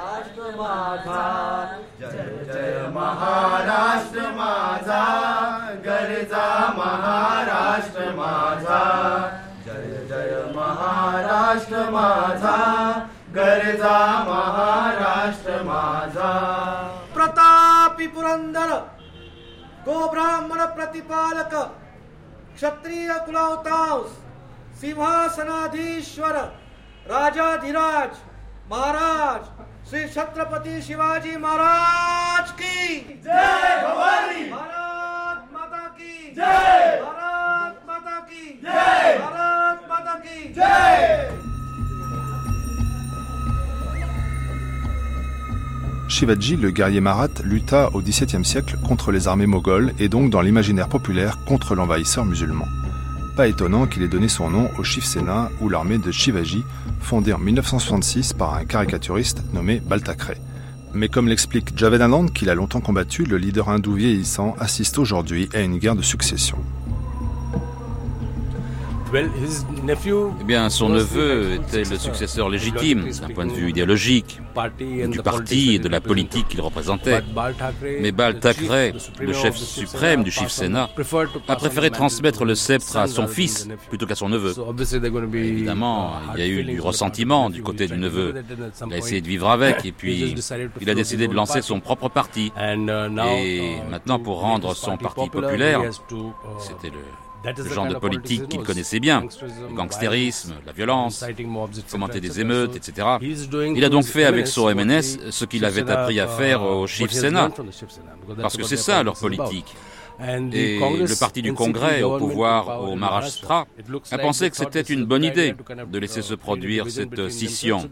S1: करता महाराष्ट्र माझा. जय जय महाराष्ट्र माझा. गरजा महाराष्ट्र माझा.
S9: प्रतापी पुरंदर गोब्राह्मण प्रतिपालक क्षत्रिय कुलावतांस सिंहासनाधीश्वर राजाधिराज महाराज श्री छत्रपति शिवाजी महाराज की जय भवानी. महाराज. की जय भारत माता की जय भारत माता की जय
S1: Shivaji, le guerrier marathe, lutta au XVIIe siècle contre les armées mogholes et donc dans l'imaginaire populaire contre l'envahisseur musulman. Pas étonnant qu'il ait donné son nom au Shiv Sena ou l'armée de Shivaji, fondée en 1966 par un caricaturiste nommé Baltakray. Mais comme l'explique Javedanand, qu'il a longtemps combattu, le leader hindou vieillissant assiste aujourd'hui à une guerre de succession.
S2: Eh bien, son neveu était le successeur légitime d'un point de vue idéologique du parti et de la politique qu'il représentait. Mais Bal Thackeray, le chef suprême du Shiv Sena, a préféré transmettre le sceptre à son fils plutôt qu'à son neveu. évidemment, il y a eu du ressentiment du côté du neveu. Il a essayé de vivre avec et puis il a décidé de lancer son propre parti. Et maintenant, pour rendre son parti populaire, c'était le le genre de politique qu'il connaissait bien, le gangstérisme, la violence, fomenter des émeutes, etc. Il a donc fait avec son MNS ce qu'il avait appris à faire au Shiv Sena, parce que c'est ça leur politique. Et le parti du Congrès au pouvoir au Maharashtra a pensé que c'était une bonne idée de laisser se produire cette scission.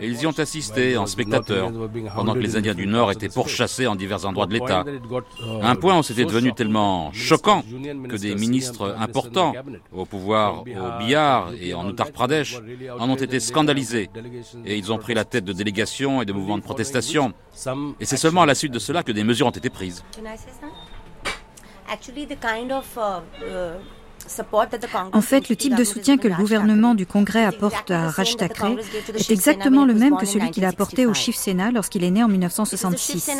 S2: Et ils y ont assisté en spectateurs pendant que les Indiens du Nord étaient pourchassés en divers endroits de l'État. À un point où c'était devenu tellement choquant que des ministres importants au pouvoir au Bihar et en Uttar Pradesh en ont été scandalisés. Et ils ont pris la tête de délégations et de mouvements de protestation. Et c'est seulement à la suite de cela que des mesures ont été prises. Actually the kind of uh, uh,
S3: En fait, le type de soutien que le gouvernement du Congrès apporte à Raj est exactement le même que celui qu'il a apporté au Shiv Sena lorsqu'il est né en 1966.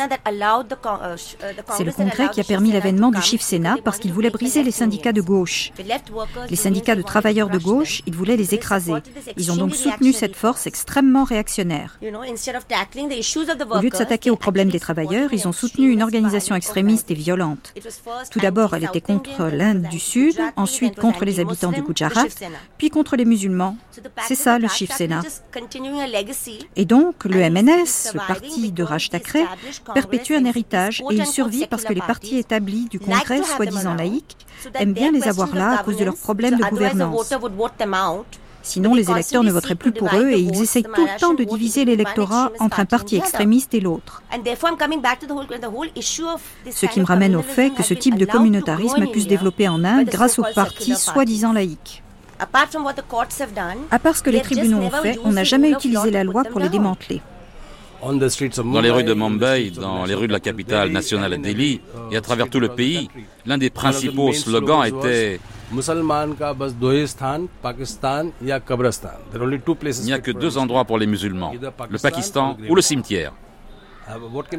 S3: C'est le Congrès qui a permis l'avènement du Shiv Sena parce qu'il voulait briser les syndicats de gauche. Les syndicats de travailleurs de gauche, il voulait les écraser. Ils ont donc soutenu cette force extrêmement réactionnaire. Au lieu de s'attaquer aux problèmes des travailleurs, ils ont soutenu une organisation extrémiste et violente. Tout d'abord, elle était contre l'Inde du Sud, contre les habitants du Gujarat, puis contre les musulmans. C'est ça le Shiv Sena. Et donc, le MNS, le parti de Raj perpétue un héritage et il survit parce que les partis établis du Congrès, soi-disant laïcs, aiment bien les avoir là à cause de leurs problèmes de gouvernance. Sinon, les électeurs ne voteraient plus pour eux et ils essayent tout le temps de diviser l'électorat entre un parti extrémiste et l'autre. Ce qui me ramène au fait que ce type de communautarisme a pu se développer en Inde grâce aux partis soi-disant laïcs. À part ce que les tribunaux ont fait, on n'a jamais utilisé la loi pour les démanteler.
S2: Dans les rues de Mumbai, dans les rues de la capitale nationale à Delhi et à travers tout le pays, l'un des principaux slogans était il n'y a que deux endroits pour les musulmans, le Pakistan ou le cimetière.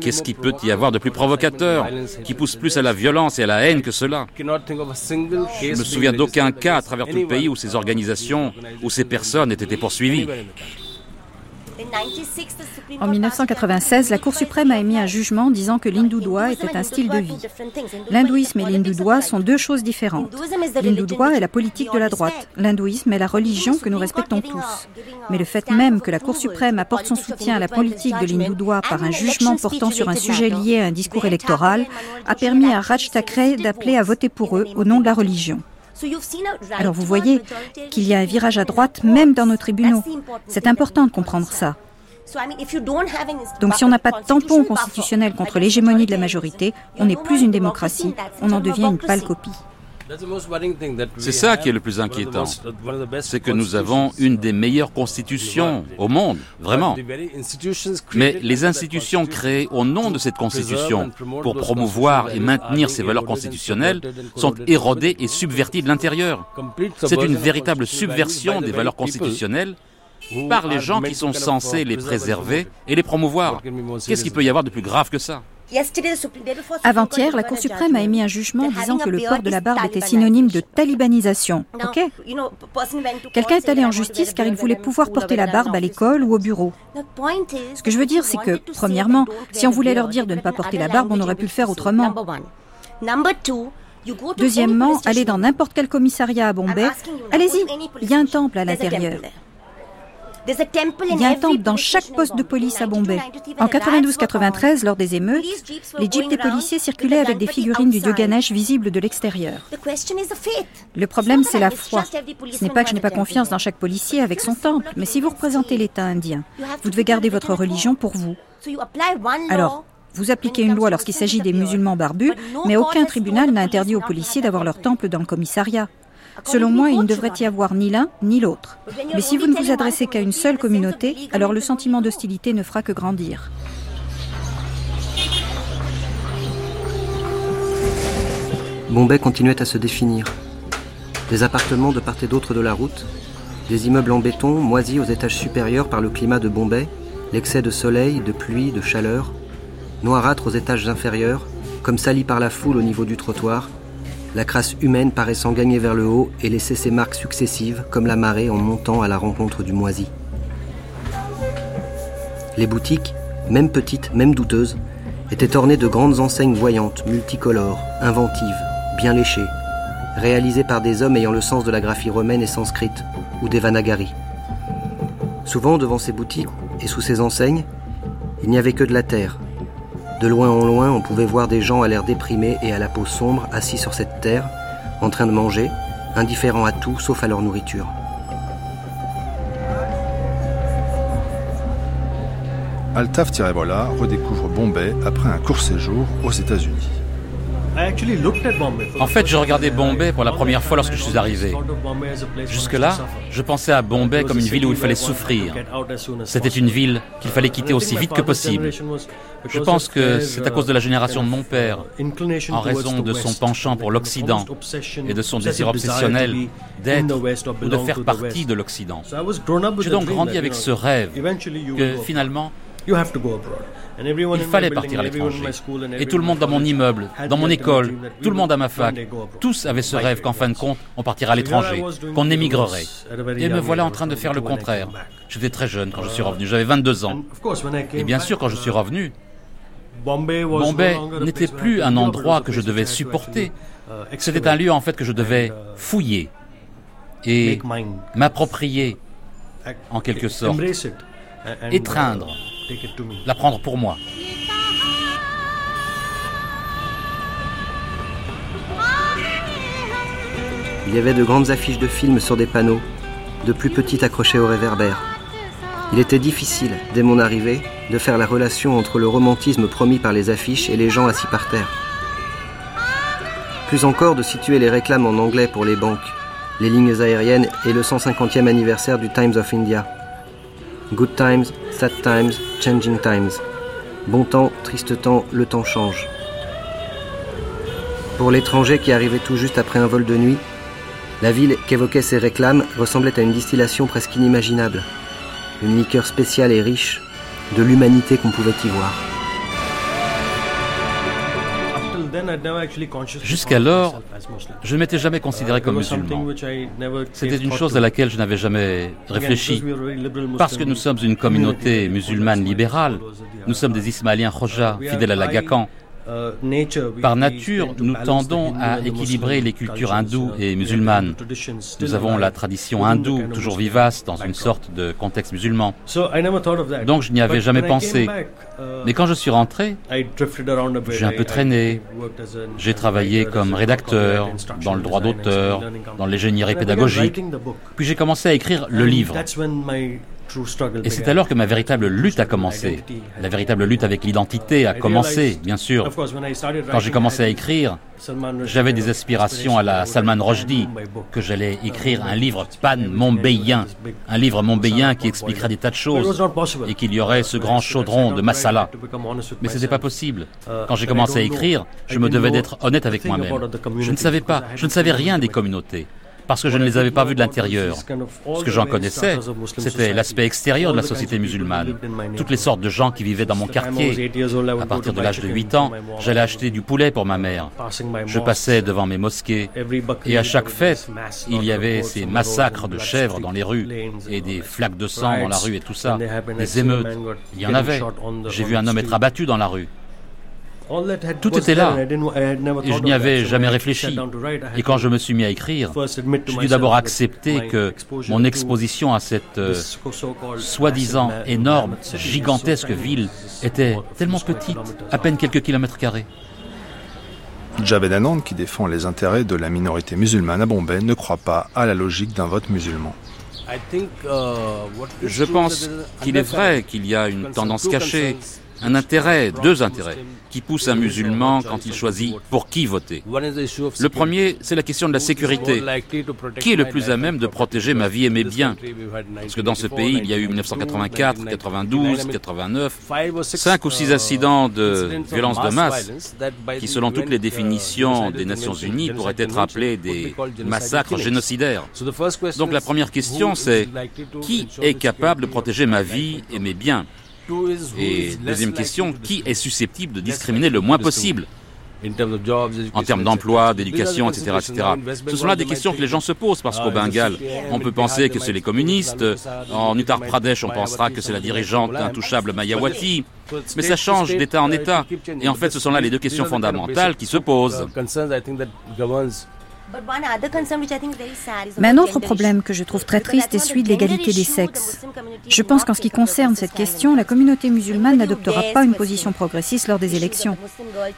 S2: Qu'est-ce qui peut y avoir de plus provocateur, qui pousse plus à la violence et à la haine que cela? Je ne me souviens d'aucun cas à travers tout le pays où ces organisations, où ces personnes aient été poursuivies.
S3: En 1996, la Cour suprême a émis un jugement disant que l'hindoudoua était un style de vie. L'hindouisme et l'hindoudoua sont deux choses différentes. L'hindoudoua est la politique de la droite. L'hindouisme est la religion que nous respectons tous. Mais le fait même que la Cour suprême apporte son soutien à la politique de l'hindoudoua par un jugement portant sur un sujet lié à un discours électoral a permis à Raj d'appeler à voter pour eux au nom de la religion. Alors vous voyez qu'il y a un virage à droite même dans nos tribunaux. C'est important de comprendre ça. Donc si on n'a pas de tampon constitutionnel contre l'hégémonie de la majorité, on n'est plus une démocratie, on en devient une pâle copie.
S2: C'est ça qui est le plus inquiétant. C'est que nous avons une des meilleures constitutions au monde, vraiment. Mais les institutions créées au nom de cette constitution pour promouvoir et maintenir ces valeurs constitutionnelles sont érodées et subverties de l'intérieur. C'est une véritable subversion des valeurs constitutionnelles par les gens qui sont censés les préserver et les promouvoir. Qu'est-ce qu'il peut y avoir de plus grave que ça?
S3: Avant-hier, la Cour suprême a émis un jugement disant que le port de la barbe était synonyme de talibanisation. Ok Quelqu'un est allé en justice car il voulait pouvoir porter la barbe à l'école ou au bureau. Ce que je veux dire, c'est que, premièrement, si on voulait leur dire de ne pas porter la barbe, on aurait pu le faire autrement. Deuxièmement, aller dans n'importe quel commissariat à Bombay, allez-y, il y a un temple à l'intérieur. Il y a un temple dans chaque poste de police à Bombay. En 92-93, lors des émeutes, les jeeps des policiers circulaient avec des figurines du dieu Ganesh visibles de l'extérieur. Le problème, c'est la foi. Ce n'est pas que je n'ai pas confiance dans chaque policier avec son temple, mais si vous représentez l'État indien, vous devez garder votre religion pour vous. Alors, vous appliquez une loi lorsqu'il s'agit des musulmans barbus, mais aucun tribunal n'a interdit aux policiers d'avoir leur temple dans le commissariat. Selon moi, il ne devrait y avoir ni l'un ni l'autre. Mais si vous ne vous adressez qu'à une seule communauté, alors le sentiment d'hostilité ne fera que grandir.
S7: Bombay continuait à se définir. Des appartements de part et d'autre de la route, des immeubles en béton moisis aux étages supérieurs par le climat de Bombay, l'excès de soleil, de pluie, de chaleur, noirâtres aux étages inférieurs, comme salis par la foule au niveau du trottoir, la crasse humaine paraissant gagner vers le haut et laisser ses marques successives comme la marée en montant à la rencontre du moisi. Les boutiques, même petites, même douteuses, étaient ornées de grandes enseignes voyantes, multicolores, inventives, bien léchées, réalisées par des hommes ayant le sens de la graphie romaine et sanscrite, ou des vanagaris. Souvent, devant ces boutiques et sous ces enseignes, il n'y avait que de la terre, de loin en loin, on pouvait voir des gens à l'air déprimé et à la peau sombre assis sur cette terre, en train de manger, indifférents à tout sauf à leur nourriture.
S1: Altaf Tirebola redécouvre Bombay après un court séjour aux États-Unis.
S2: En fait, je regardais Bombay pour la première fois lorsque je suis arrivé. Jusque-là, je pensais à Bombay comme une ville où il fallait souffrir. C'était une ville qu'il fallait quitter aussi vite que possible. Je pense que c'est à cause de la génération de mon père, en raison de son penchant pour l'Occident et de son désir obsessionnel d'être ou de faire partie de l'Occident. J'ai donc grandi avec ce rêve que finalement, il fallait partir à l'étranger. Et tout le monde dans mon immeuble, dans mon école, tout le monde à ma fac, tous avaient ce rêve qu'en fin de compte, on partira à l'étranger, qu'on émigrerait. Et me voilà en train de faire le contraire. J'étais très jeune quand je suis revenu, j'avais 22 ans. Et bien sûr, quand je suis revenu, Bombay n'était plus un endroit que je devais supporter. C'était un lieu en fait que je devais fouiller et m'approprier en quelque sorte, étreindre la prendre pour moi.
S7: Il y avait de grandes affiches de films sur des panneaux, de plus petites accrochées au réverbère. Il était difficile, dès mon arrivée, de faire la relation entre le romantisme promis par les affiches et les gens assis par terre. Plus encore de situer les réclames en anglais pour les banques, les lignes aériennes et le 150e anniversaire du Times of India. Good times, sad times, changing times. Bon temps, triste temps, le temps change. Pour l'étranger qui arrivait tout juste après un vol de nuit, la ville qu'évoquaient ces réclames ressemblait à une distillation presque inimaginable. Une liqueur spéciale et riche de l'humanité qu'on pouvait y voir.
S2: Jusqu'alors, je ne m'étais jamais considéré comme musulman. C'était une chose à laquelle je n'avais jamais réfléchi. Parce que nous sommes une communauté musulmane libérale, nous sommes des Ismaéliens Khoja, fidèles à la Gakan. Par nature, nous tendons à équilibrer les cultures hindoues et musulmanes. Nous avons la tradition hindoue toujours vivace dans une sorte de contexte musulman. Donc je n'y avais jamais pensé. Mais quand je suis rentré, j'ai un peu traîné. J'ai travaillé comme rédacteur, dans le droit d'auteur, dans l'ingénierie pédagogique. Puis j'ai commencé à écrire le livre. Et c'est alors que ma véritable lutte a commencé. La véritable lutte avec l'identité a commencé, bien sûr. Quand j'ai commencé à écrire, j'avais des aspirations à la Salman Rushdie, que j'allais écrire un livre pan-mombéien, un livre mombéien qui expliquerait des tas de choses, et qu'il y aurait ce grand chaudron de masala. Mais ce n'était pas possible. Quand j'ai commencé à écrire, je me devais d'être honnête avec moi-même. Je ne savais pas, je ne savais rien des communautés parce que je ne les avais pas vus de l'intérieur. Ce que j'en connaissais, c'était l'aspect extérieur de la société musulmane. Toutes les sortes de gens qui vivaient dans mon quartier. À partir de l'âge de 8 ans, j'allais acheter du poulet pour ma mère. Je passais devant mes mosquées et à chaque fête, il y avait ces massacres de chèvres dans les rues et des flaques de sang dans la rue et tout ça, des émeutes. Il y en avait. J'ai vu un homme être abattu dans la rue. Tout était là, et je n'y avais jamais réfléchi. Et quand je me suis mis à écrire, j'ai dû d'abord accepter que mon exposition à cette euh, soi-disant énorme, gigantesque ville était tellement petite, à peine quelques kilomètres carrés.
S1: Javed Anand, qui défend les intérêts de la minorité musulmane à Bombay, ne croit pas à la logique d'un vote musulman.
S2: Je pense qu'il est vrai qu'il y a une tendance cachée un intérêt, deux intérêts, qui poussent un musulman quand il choisit pour qui voter. Le premier, c'est la question de la sécurité. Qui est le plus à même de protéger ma vie et mes biens? Parce que dans ce pays, il y a eu 1984, 92, 89, cinq ou six accidents de violence de masse qui, selon toutes les définitions des Nations Unies, pourraient être appelés des massacres génocidaires. Donc la première question, c'est qui est capable de protéger ma vie et mes biens? Et deuxième question, qui est susceptible de discriminer le moins possible en termes d'emploi, d'éducation, etc., etc. Ce sont là des questions que les gens se posent parce qu'au Bengale, on peut penser que c'est les communistes. En Uttar Pradesh, on pensera que c'est la dirigeante intouchable Mayawati. Mais ça change d'État en État. Et en fait, ce sont là les deux questions fondamentales qui se posent.
S3: Mais un autre problème que je trouve très triste est celui de l'égalité des sexes. Je pense qu'en ce qui concerne cette question, la communauté musulmane n'adoptera pas une position progressiste lors des élections.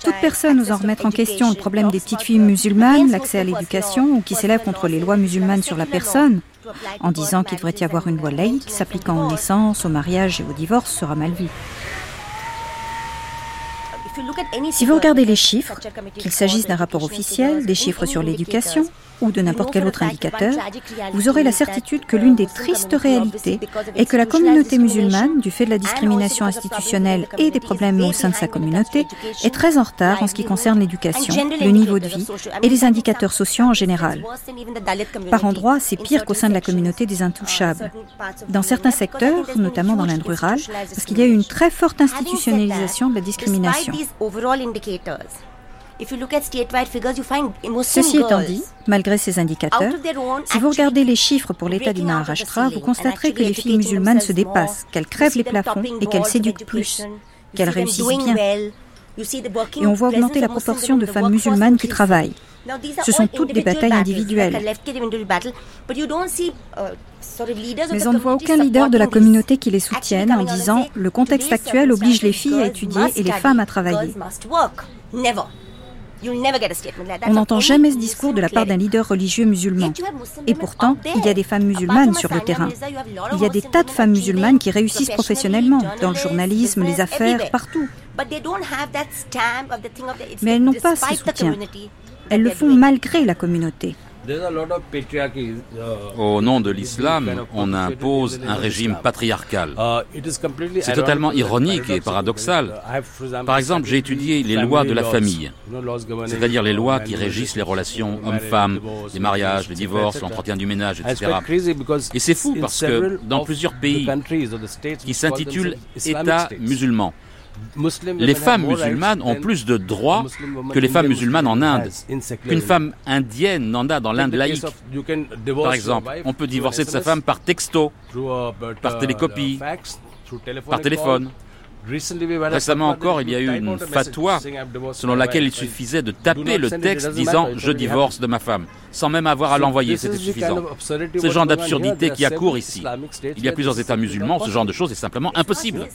S3: Toute personne osant remettre en question le problème des petites filles musulmanes, l'accès à l'éducation ou qui s'élève contre les lois musulmanes sur la personne, en disant qu'il devrait y avoir une loi laïque s'appliquant aux naissances, au mariage et au divorce, sera mal vue. Si vous regardez les chiffres, qu'il s'agisse d'un rapport officiel, des chiffres sur l'éducation ou de n'importe quel autre indicateur, vous aurez la certitude que l'une des tristes réalités est que la communauté musulmane, du fait de la discrimination institutionnelle et des problèmes au sein de sa communauté, est très en retard en ce qui concerne l'éducation, le niveau de vie et les indicateurs sociaux en général. Par endroits, c'est pire qu'au sein de la communauté des intouchables. Dans certains secteurs, notamment dans l'Inde rurale, parce qu'il y a eu une très forte institutionnalisation de la discrimination. Ceci étant dit, malgré ces indicateurs, si vous regardez les chiffres pour l'état du Maharashtra, vous constaterez que les filles musulmanes se dépassent, qu'elles crèvent les plafonds et qu'elles s'éduquent plus, qu'elles réussissent bien. Et on voit augmenter la proportion de femmes musulmanes qui travaillent. Ce sont toutes des batailles individuelles. Mais on ne voit aucun leader de la communauté qui les soutienne en disant le contexte actuel oblige les filles à étudier et les femmes à travailler. On n'entend jamais ce discours de la part d'un leader religieux musulman. Et pourtant, il y a des femmes musulmanes sur le terrain. Il y a des tas de femmes musulmanes qui réussissent professionnellement, dans le journalisme, les affaires, partout. Mais elles n'ont pas ce soutien. Elles le font malgré la communauté.
S2: Au nom de l'islam, on impose un régime patriarcal. C'est totalement ironique et paradoxal. Par exemple, j'ai étudié les lois de la famille, c'est-à-dire les lois qui régissent les relations hommes-femmes, les mariages, les divorces, l'entretien du ménage, etc. Et c'est fou parce que dans plusieurs pays qui s'intitulent États musulmans, les femmes musulmanes ont plus de droits que les femmes musulmanes en Inde, qu'une femme indienne n'en a dans l'Inde laïque. Par exemple, on peut divorcer de sa femme par texto, par télécopie, par téléphone. Récemment encore, il y a eu une fatwa selon laquelle il suffisait de taper le texte disant Je divorce de ma femme, sans même avoir à l'envoyer, c'était suffisant. C'est le genre d'absurdité qui accourt ici. Il y a plusieurs États musulmans, ce genre de choses est simplement impossible.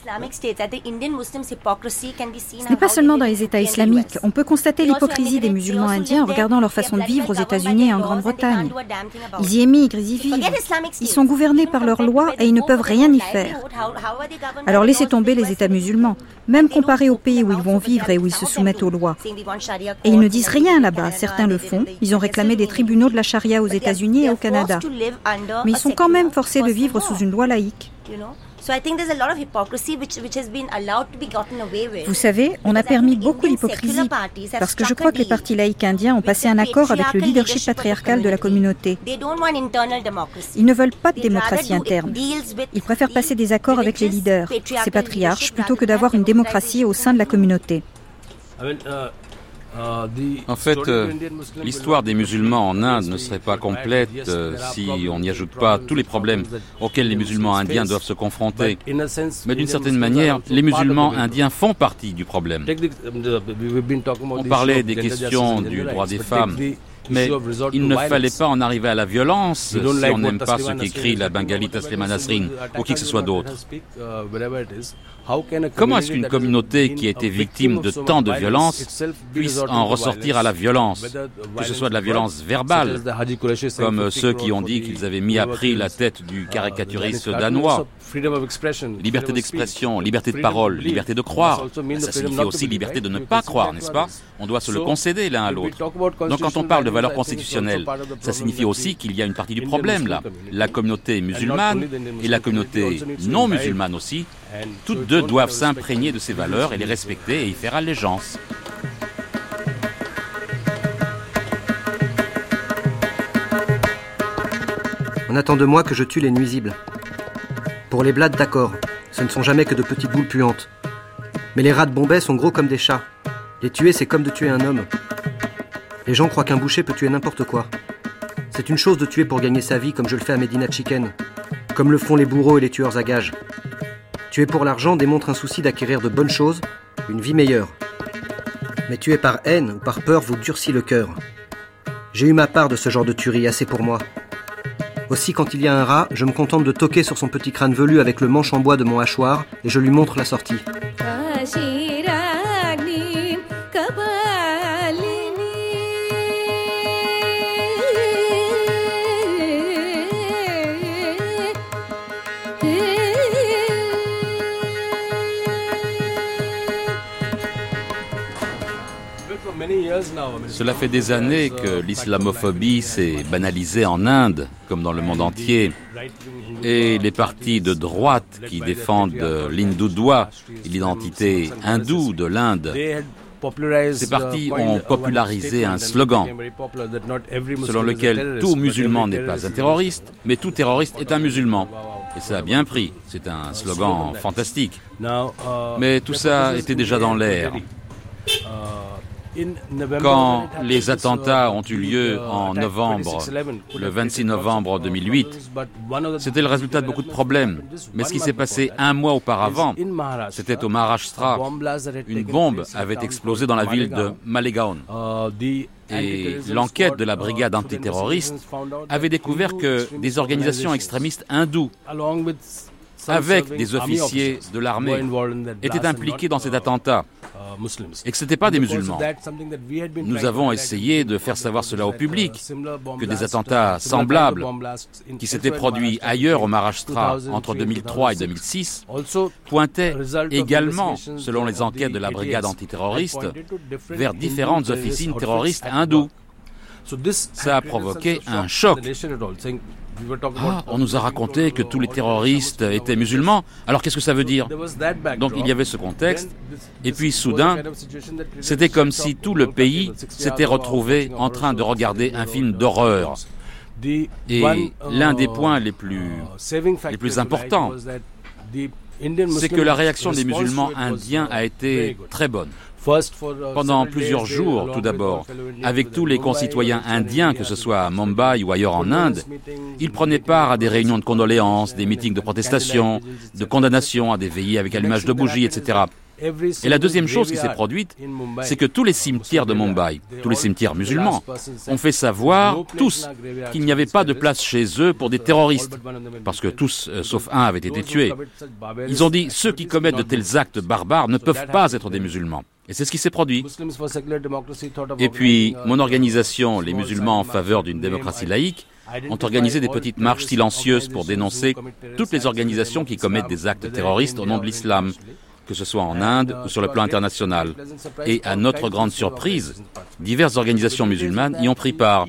S3: Ce n'est pas seulement dans les États islamiques. On peut constater l'hypocrisie des musulmans indiens en regardant leur façon de vivre aux États-Unis et en Grande-Bretagne. Ils y émigrent, ils y vivent. Ils sont gouvernés par leurs lois et ils ne peuvent rien y faire. Alors laissez tomber les États musulmans, même comparés aux pays où ils vont vivre et où ils se soumettent aux lois. Et ils ne disent rien là-bas. Certains le font. Ils ont réclamé des tribunaux de la charia aux États-Unis et au Canada. Mais ils sont quand même forcés de vivre sous une loi laïque. Vous savez, on a permis beaucoup d'hypocrisie parce que je crois que les partis laïcs indiens ont passé un accord avec le leadership patriarcal de la communauté. Ils ne veulent pas de démocratie interne. Ils préfèrent passer des accords avec les leaders, ces patriarches, plutôt que d'avoir une démocratie au sein de la communauté.
S2: En fait, euh, l'histoire des musulmans en Inde ne serait pas complète euh, si on n'y ajoute pas tous les problèmes auxquels les musulmans indiens doivent se confronter. Mais d'une certaine manière, les musulmans indiens font partie du problème. On parlait des questions du droit des femmes. Mais il ne fallait pas en arriver à la violence si on n'aime pas ce qu'écrit la Bengali Taslima Nasrin ou qui que ce soit d'autre. Comment est-ce qu'une communauté qui a été victime de tant de violence puisse en ressortir à la violence, que ce soit de la violence verbale, comme ceux qui ont dit qu'ils avaient mis à prix la tête du caricaturiste danois Liberté d'expression, liberté de parole, liberté de croire. Ça signifie aussi liberté de ne pas croire, n'est-ce pas? On doit se le concéder l'un à l'autre. Donc quand on parle de valeurs constitutionnelles, ça signifie aussi qu'il y a une partie du problème là. La communauté musulmane et la communauté non musulmane aussi, toutes deux doivent s'imprégner de ces valeurs et les respecter et y faire allégeance.
S7: On attend de moi que je tue les nuisibles. Pour les blades, d'accord, ce ne sont jamais que de petites boules puantes. Mais les rats de Bombay sont gros comme des chats. Les tuer, c'est comme de tuer un homme. Les gens croient qu'un boucher peut tuer n'importe quoi. C'est une chose de tuer pour gagner sa vie comme je le fais à Medina Chicken, comme le font les bourreaux et les tueurs à gages. Tuer pour l'argent démontre un souci d'acquérir de bonnes choses, une vie meilleure. Mais tuer par haine ou par peur vous durcit le cœur. J'ai eu ma part de ce genre de tuerie, assez pour moi. Aussi, quand il y a un rat, je me contente de toquer sur son petit crâne velu avec le manche en bois de mon hachoir et je lui montre la sortie.
S2: Cela fait des années que l'islamophobie s'est banalisée en Inde, comme dans le monde entier. Et les partis de droite qui défendent l'hindoudoua, l'identité hindoue de l'Inde, ces partis ont popularisé un slogan selon lequel tout musulman n'est pas un terroriste, mais tout terroriste est un musulman. Et ça a bien pris. C'est un slogan fantastique. Mais tout ça était déjà dans l'air. Quand les attentats ont eu lieu en novembre, le 26 novembre 2008, c'était le résultat de beaucoup de problèmes. Mais ce qui s'est passé un mois auparavant, c'était au Maharashtra. Une bombe avait explosé dans la ville de Malegaon. Et l'enquête de la brigade antiterroriste avait découvert que des organisations extrémistes hindoues avec des officiers de l'armée, étaient impliqués dans cet attentat. et que ce n'étaient pas des musulmans. Nous avons essayé de faire savoir cela au public, que des attentats semblables qui s'étaient produits ailleurs au Maharashtra entre 2003 et 2006 pointaient également, selon les enquêtes de la brigade antiterroriste, vers différentes officines terroristes hindoues. Ça a provoqué un choc ah, on nous a raconté que tous les terroristes étaient musulmans. Alors qu'est-ce que ça veut dire? Donc il y avait ce contexte. Et puis soudain, c'était comme si tout le pays s'était retrouvé en train de regarder un film d'horreur. Et l'un des points les plus, les plus importants, c'est que la réaction des musulmans indiens a été très bonne. Pendant plusieurs jours, tout d'abord, avec tous les concitoyens indiens, que ce soit à Mumbai ou ailleurs en Inde, ils prenaient part à des réunions de condoléances, des meetings de protestation, de condamnation, à des veillées avec allumage de bougies, etc. Et la deuxième chose qui s'est produite, c'est que tous les cimetières de Mumbai, tous les cimetières musulmans, ont fait savoir, tous, qu'il n'y avait pas de place chez eux pour des terroristes, parce que tous, euh, sauf un, avaient été tués. Ils ont dit, ceux qui commettent de tels actes barbares ne peuvent pas être des musulmans. Et c'est ce qui s'est produit. Et puis, mon organisation, les musulmans en faveur d'une démocratie laïque, ont organisé des petites marches silencieuses pour dénoncer toutes les organisations qui commettent des actes terroristes au nom de l'islam, que ce soit en Inde ou sur le plan international. Et à notre grande surprise, diverses organisations musulmanes y ont pris part.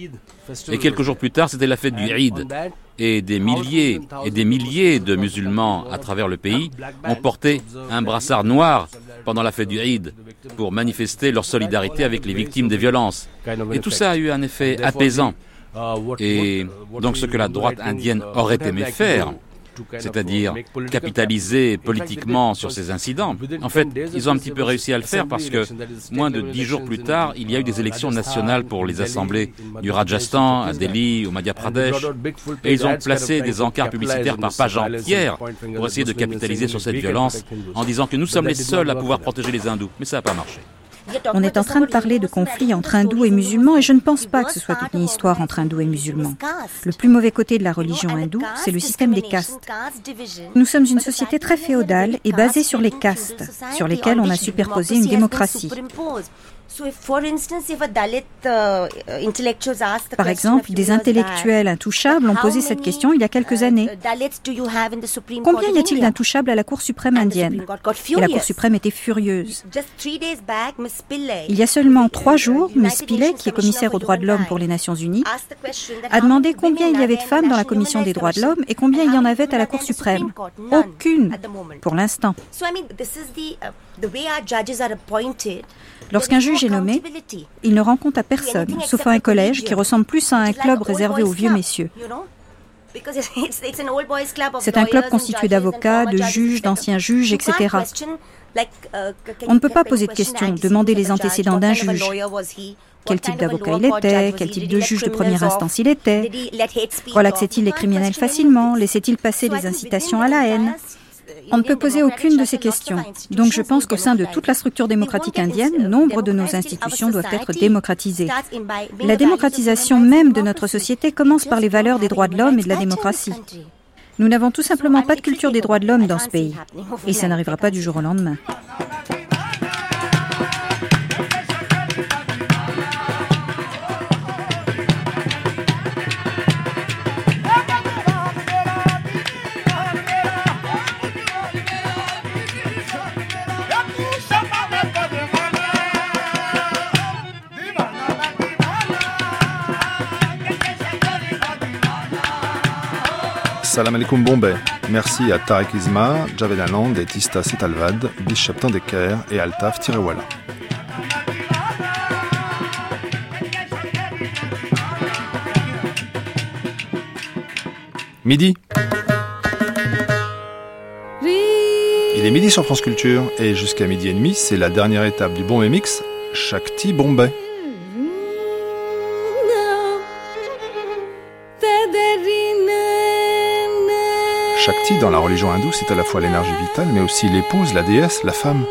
S2: Et quelques jours plus tard, c'était la fête du Eid. Et des milliers et des milliers de musulmans à travers le pays ont porté un brassard noir pendant la fête du Eid pour manifester leur solidarité avec les victimes des violences. Et tout ça a eu un effet apaisant. Et donc ce que la droite indienne aurait aimé faire, c'est-à-dire capitaliser politiquement sur ces incidents. En fait, ils ont un petit peu réussi à le faire parce que moins de dix jours plus tard, il y a eu des élections nationales pour les assemblées du Rajasthan, à Delhi, au Madhya Pradesh, et ils ont placé des encarts publicitaires par page entière pour essayer de capitaliser sur cette violence en disant que nous sommes les seuls à pouvoir protéger les hindous. Mais ça n'a pas marché.
S3: On est en train de parler de conflits entre hindous et musulmans et je ne pense pas que ce soit une histoire entre hindous et musulmans. Le plus mauvais côté de la religion hindoue, c'est le système des castes. Nous sommes une société très féodale et basée sur les castes, sur lesquelles on a superposé une démocratie. Uh, Par exemple, des intellectuels intouchables ont posé cette question il y a quelques uh, années. Combien y a-t-il d'intouchables à la Cour suprême indienne? Et la Cour suprême était furieuse. Il y a seulement trois jours, Miss Pillay, qui est commissaire aux droits de l'homme pour les Nations Unies, a demandé combien il y avait de femmes dans la Commission des droits de l'homme et combien il y en avait à la Cour suprême? Aucune, pour l'instant. Lorsqu'un juge est nommé, il ne rend compte à personne, sauf à un collège qui ressemble plus à un club réservé aux vieux messieurs. C'est un club constitué d'avocats, de juges, d'anciens juges, etc. On ne peut pas poser de questions, demander les antécédents d'un juge. Quel type d'avocat il était Quel type de juge de première instance il était? Relaxait-il les criminels facilement Laissait-il passer les incitations à la haine? On ne peut poser aucune de ces questions. Donc je pense qu'au sein de toute la structure démocratique indienne, nombre de nos institutions doivent être démocratisées. La démocratisation même de notre société commence par les valeurs des droits de l'homme et de la démocratie. Nous n'avons tout simplement pas de culture des droits de l'homme dans ce pays. Et ça n'arrivera pas du jour au lendemain.
S1: Salam alaikum Bombay. Merci à Tarek Isma, Javed Anand et Tista Setalvad, Bishop Tandeker et Altaf Tirewala. Midi. Il est midi sur France Culture et jusqu'à midi et demi, c'est la dernière étape du Bombay Mix, Shakti Bombay. Shakti, dans la religion hindoue, c'est à la fois l'énergie vitale, mais aussi l'épouse, la déesse, la femme.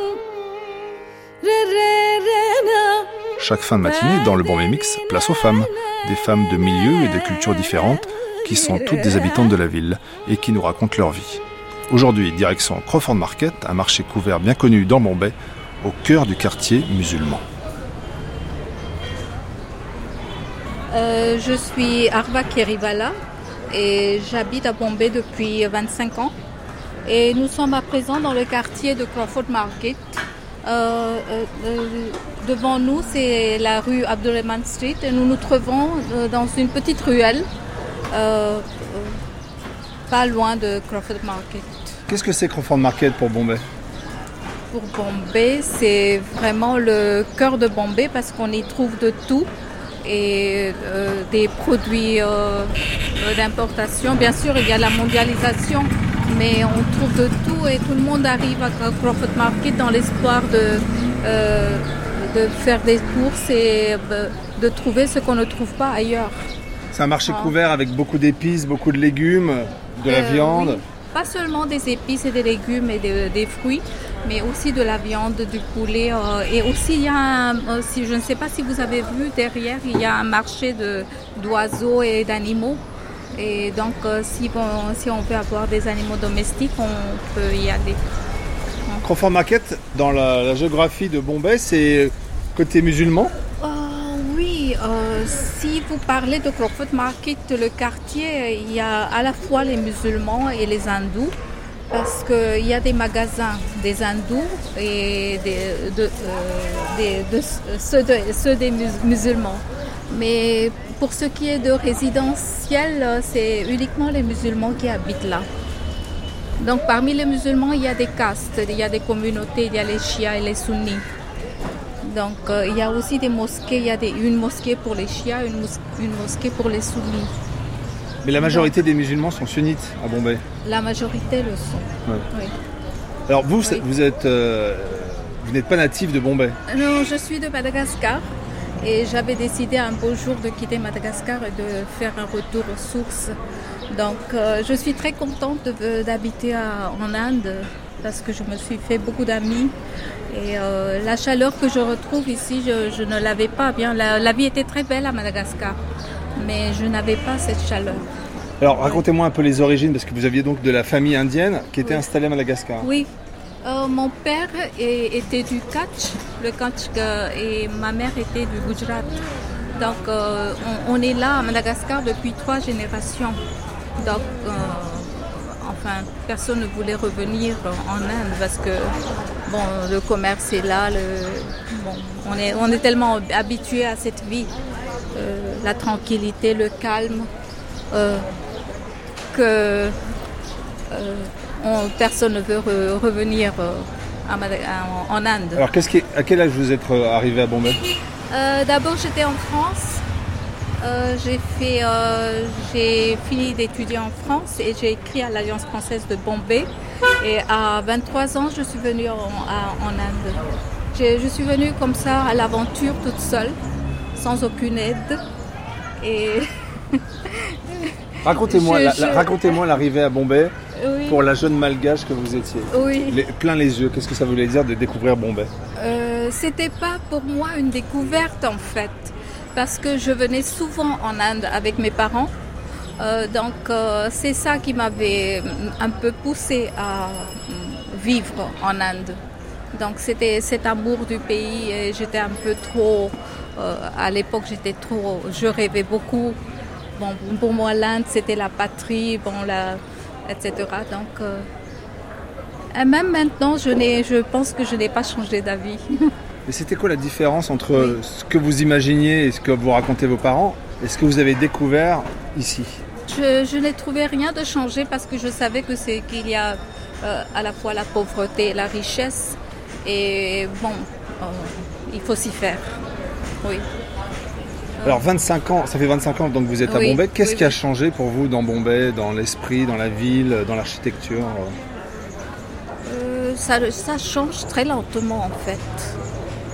S1: Chaque fin de matinée, dans le Bombay Mix, place aux femmes. Des femmes de milieux et de cultures différentes, qui sont toutes des habitantes de la ville et qui nous racontent leur vie. Aujourd'hui, direction Crawford Market, un marché couvert bien connu dans Bombay, au cœur du quartier musulman.
S11: Euh, je suis Arva Kerivala, et j'habite à Bombay depuis 25 ans. Et nous sommes à présent dans le quartier de Crawford Market. Euh, euh, euh, devant nous, c'est la rue Abdurrahman Street et nous nous trouvons dans une petite ruelle pas loin de Crawford Market.
S1: Qu'est-ce que c'est Crawford Market pour Bombay?
S11: Pour Bombay, c'est vraiment le cœur de Bombay parce qu'on y trouve de tout et euh, des produits euh, euh, d'importation. Bien sûr, il y a la mondialisation, mais on trouve de tout et tout le monde arrive à Crawford Market dans l'espoir de, de faire des courses et de trouver ce qu'on ne trouve pas ailleurs.
S1: C'est un marché ah. couvert avec beaucoup d'épices, beaucoup de légumes, de la viande.
S11: Pas seulement des épices et des légumes et des fruits, mais aussi de la viande, du poulet. Euh, et aussi, il y a je ne sais pas si vous avez vu derrière, il y a un marché d'oiseaux et d'animaux. Et donc, euh, si, si on veut avoir des animaux domestiques, on peut y aller.
S1: Crawford Market, dans la, géographie de Bombay, c'est côté musulman?
S11: Euh, Oui, si vous parlez de Crawford Market, le quartier, il y a à la fois les musulmans et les hindous parce qu'il y a des magasins des hindous et de, euh, ceux, des musulmans. Mais pour ce qui est de résidentiel, c'est uniquement les musulmans qui habitent là. Donc parmi les musulmans, il y a des castes, il y a des communautés, il y a les chiites et les sunnis. Donc euh, il y a aussi des mosquées, il y a une mosquée pour les chiites, une, une mosquée pour les sunnis.
S1: Mais la majorité des musulmans sont sunnites à Bombay.
S11: La majorité le sont. Oui.
S1: Alors vous, vous êtes, euh, vous n'êtes pas natif de Bombay.
S11: Non, je suis de Madagascar et j'avais décidé un beau jour de quitter Madagascar et de faire un retour aux sources. Donc euh, je suis très contente d'habiter en Inde parce que je me suis fait beaucoup d'amis et euh, la chaleur que je retrouve ici, je, ne l'avais pas bien. la vie était très belle à Madagascar mais je n'avais pas cette chaleur.
S1: Alors racontez-moi un peu les origines, parce que vous aviez donc de la famille indienne qui était installée à Madagascar.
S11: Oui, euh, mon père était du Kutch, le Kutch, et ma mère était du Gujarat. Donc euh, on, est là à Madagascar depuis trois générations. Donc enfin personne ne voulait revenir en Inde parce que bon le commerce est là, on est on est tellement habitué à cette vie euh, la tranquillité, le calme, euh, que euh, personne ne veut revenir en Inde.
S1: Alors, qu'est-ce qui, à quel âge vous êtes arrivé à Bombay?
S11: D'abord, j'étais en France. J'ai fait, j'ai fini d'étudier en France et j'ai écrit à l'Alliance française de Bombay. Et à 23 ans, je suis venue en, en Inde. Je suis venue comme ça à l'aventure toute seule sans aucune aide. Et
S1: Racontez-moi racontez l'arrivée à Bombay pour la jeune malgache que vous étiez.
S11: Oui.
S1: plein les yeux, qu'est-ce que ça voulait dire de découvrir Bombay?
S11: Euh, C'était pas pour moi une découverte en fait, parce que je venais souvent en Inde avec mes parents. Euh, donc euh, c'est ça qui m'avait un peu poussé à vivre en Inde. Donc c'était cet amour du pays j'étais un peu trop euh, à l'époque, j'étais trop, je rêvais beaucoup. Bon, pour moi, l'Inde, c'était la patrie, bon, la, etc. Donc, euh, et même maintenant, je, je pense que je n'ai pas changé d'avis.
S1: Et c'était quoi la différence entre ce que vous imaginiez et ce que vous racontez vos parents et ce que vous avez découvert ici?
S11: Je, n'ai trouvé rien de changé parce que je savais que c'est qu'il y a euh, à la fois la pauvreté et la richesse. Et bon, euh, il faut s'y faire. Oui.
S1: Alors 25 ans, ça fait 25 ans donc vous êtes à Bombay. Qu'est-ce qui a changé pour vous dans Bombay, dans l'esprit, dans la ville, dans l'architecture?
S11: Ça, ça change très lentement en fait.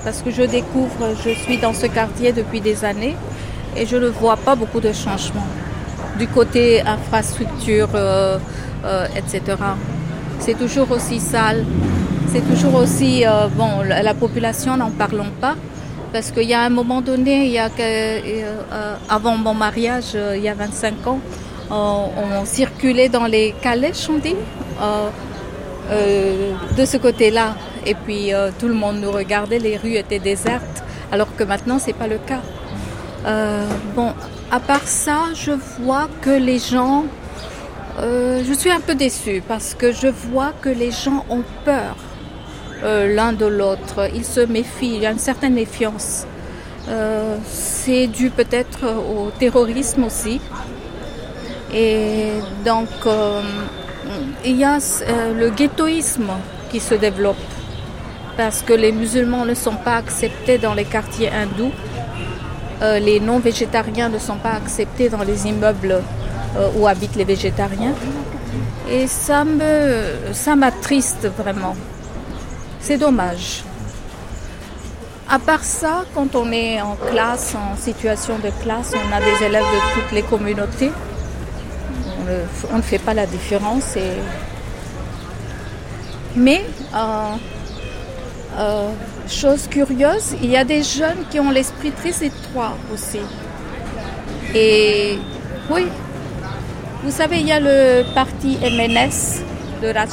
S11: Parce que je découvre, je suis dans ce quartier depuis des années et je ne vois pas beaucoup de changements du côté infrastructure, euh, euh, etc. C'est toujours aussi sale, c'est toujours aussi, euh, bon, la, population, n'en parlons pas, parce qu'il y a un moment donné, il y a avant mon mariage, il y a 25 ans, on circulait dans les calèches, on dit, de ce côté-là. Et puis tout le monde nous regardait, les rues étaient désertes, alors que maintenant, ce n'est pas le cas. bon, à part ça, je vois que les gens... Euh, je suis un peu déçue parce que je vois que les gens ont peur euh, l'un de l'autre. Ils se méfient, il y a une certaine méfiance. Euh, c'est dû peut-être au terrorisme aussi. Et donc, il y a le ghettoïsme qui se développe parce que les musulmans ne sont pas acceptés dans les quartiers hindous euh, les non-végétariens ne sont pas acceptés dans les immeubles euh, où habitent les végétariens. Et ça me, ça m'attriste vraiment. C'est dommage. À part ça, quand on est en classe, en situation de classe, on a des élèves de toutes les communautés. On ne, fait pas la différence. Mais euh, Chose curieuse, il y a des jeunes qui ont l'esprit très étroit aussi. Et oui, vous savez, il y a le parti MNS de Raj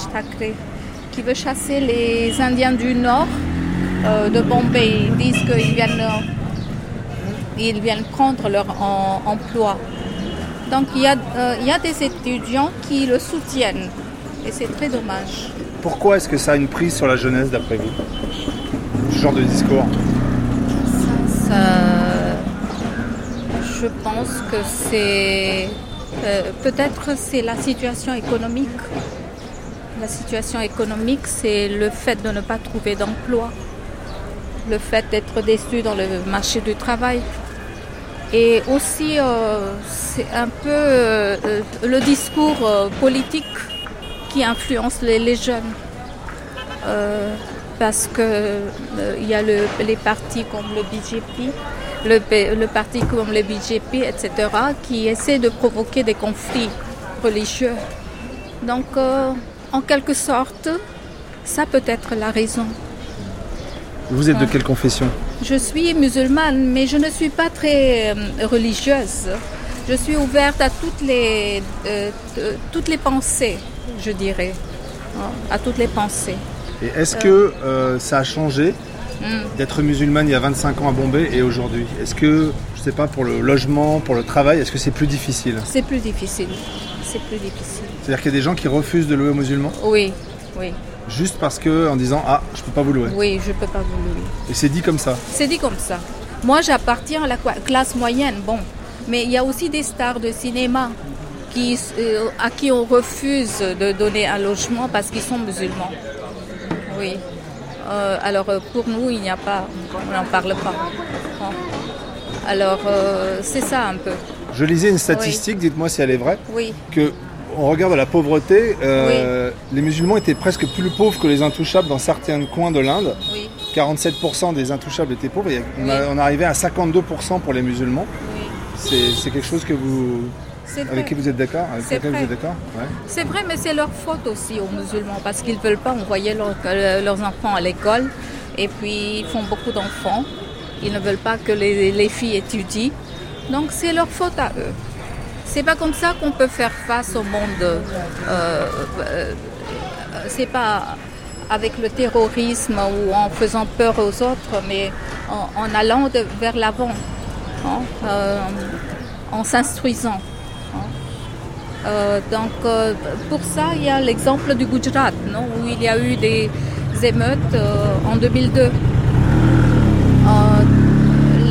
S11: qui veut chasser les Indiens du Nord euh, de Bombay. Ils disent qu'ils viennent, ils viennent prendre leur emploi. Donc il y, a, euh, il y a des étudiants qui le soutiennent et c'est très dommage.
S1: Pourquoi est-ce que ça a une prise sur la jeunesse d'après vous? Ce genre de discours
S11: Je pense que c'est... Euh, peut-être c'est la situation économique. La situation économique, c'est le fait de ne pas trouver d'emploi, le fait d'être déçu dans le marché du travail. Et aussi, euh, c'est un peu euh, le discours politique qui influence les, jeunes parce que euh, il y a les partis comme le BJP, le, parti comme le BJP, etc., qui essaient de provoquer des conflits religieux. Donc, euh, en quelque sorte, ça peut être la raison.
S1: Vous êtes de quelle confession?
S11: Je suis musulmane, mais je ne suis pas très euh, religieuse. Je suis ouverte à toutes les, toutes les pensées, je dirais, hein, à toutes les pensées.
S1: Et est-ce que euh, ça a changé hmm. d'être musulmane il y a 25 ans à Bombay et aujourd'hui? Est-ce que, je sais pas, pour le logement, pour le travail, est-ce que c'est plus difficile?
S11: C'est plus difficile. C'est plus difficile.
S1: C'est-à-dire qu'il y a des gens qui refusent de louer aux musulmans?
S11: Oui, oui.
S1: Juste parce que en disant ah je peux pas vous louer.
S11: Oui, je peux pas vous louer.
S1: Et c'est dit comme ça.
S11: C'est dit comme ça. Moi j'appartiens à la classe moyenne, bon, mais il y a aussi des stars de cinéma qui, euh, à qui on refuse de donner un logement parce qu'ils sont musulmans. Oui. Euh, alors euh, pour nous, il n'y a pas, on n'en parle pas. Alors euh, c'est ça un peu.
S1: Je lisais une statistique, dites-moi si elle est vraie.
S11: Oui.
S1: Que on regarde la pauvreté, les musulmans étaient presque plus pauvres que les intouchables dans certains coins de l'Inde.
S11: Oui.
S1: 47% des intouchables étaient pauvres. on, on arrivait à 52% pour les musulmans. C'est quelque chose que vous, avec qui vous êtes d'accord
S11: C'est vrai. C'est vrai, mais c'est leur faute aussi aux musulmans parce qu'ils ne veulent pas envoyer euh, leurs enfants à l'école et puis ils font beaucoup d'enfants. Ils ne veulent pas que les, filles étudient. Donc c'est leur faute à eux. C'est pas comme ça qu'on peut faire face au monde. Euh, euh, c'est pas avec le terrorisme ou en faisant peur aux autres, mais en, allant vers l'avant, hein, en s'instruisant. Euh, donc euh, pour ça, il y a l'exemple du Gujarat, non, où il y a eu des émeutes euh, en 2002.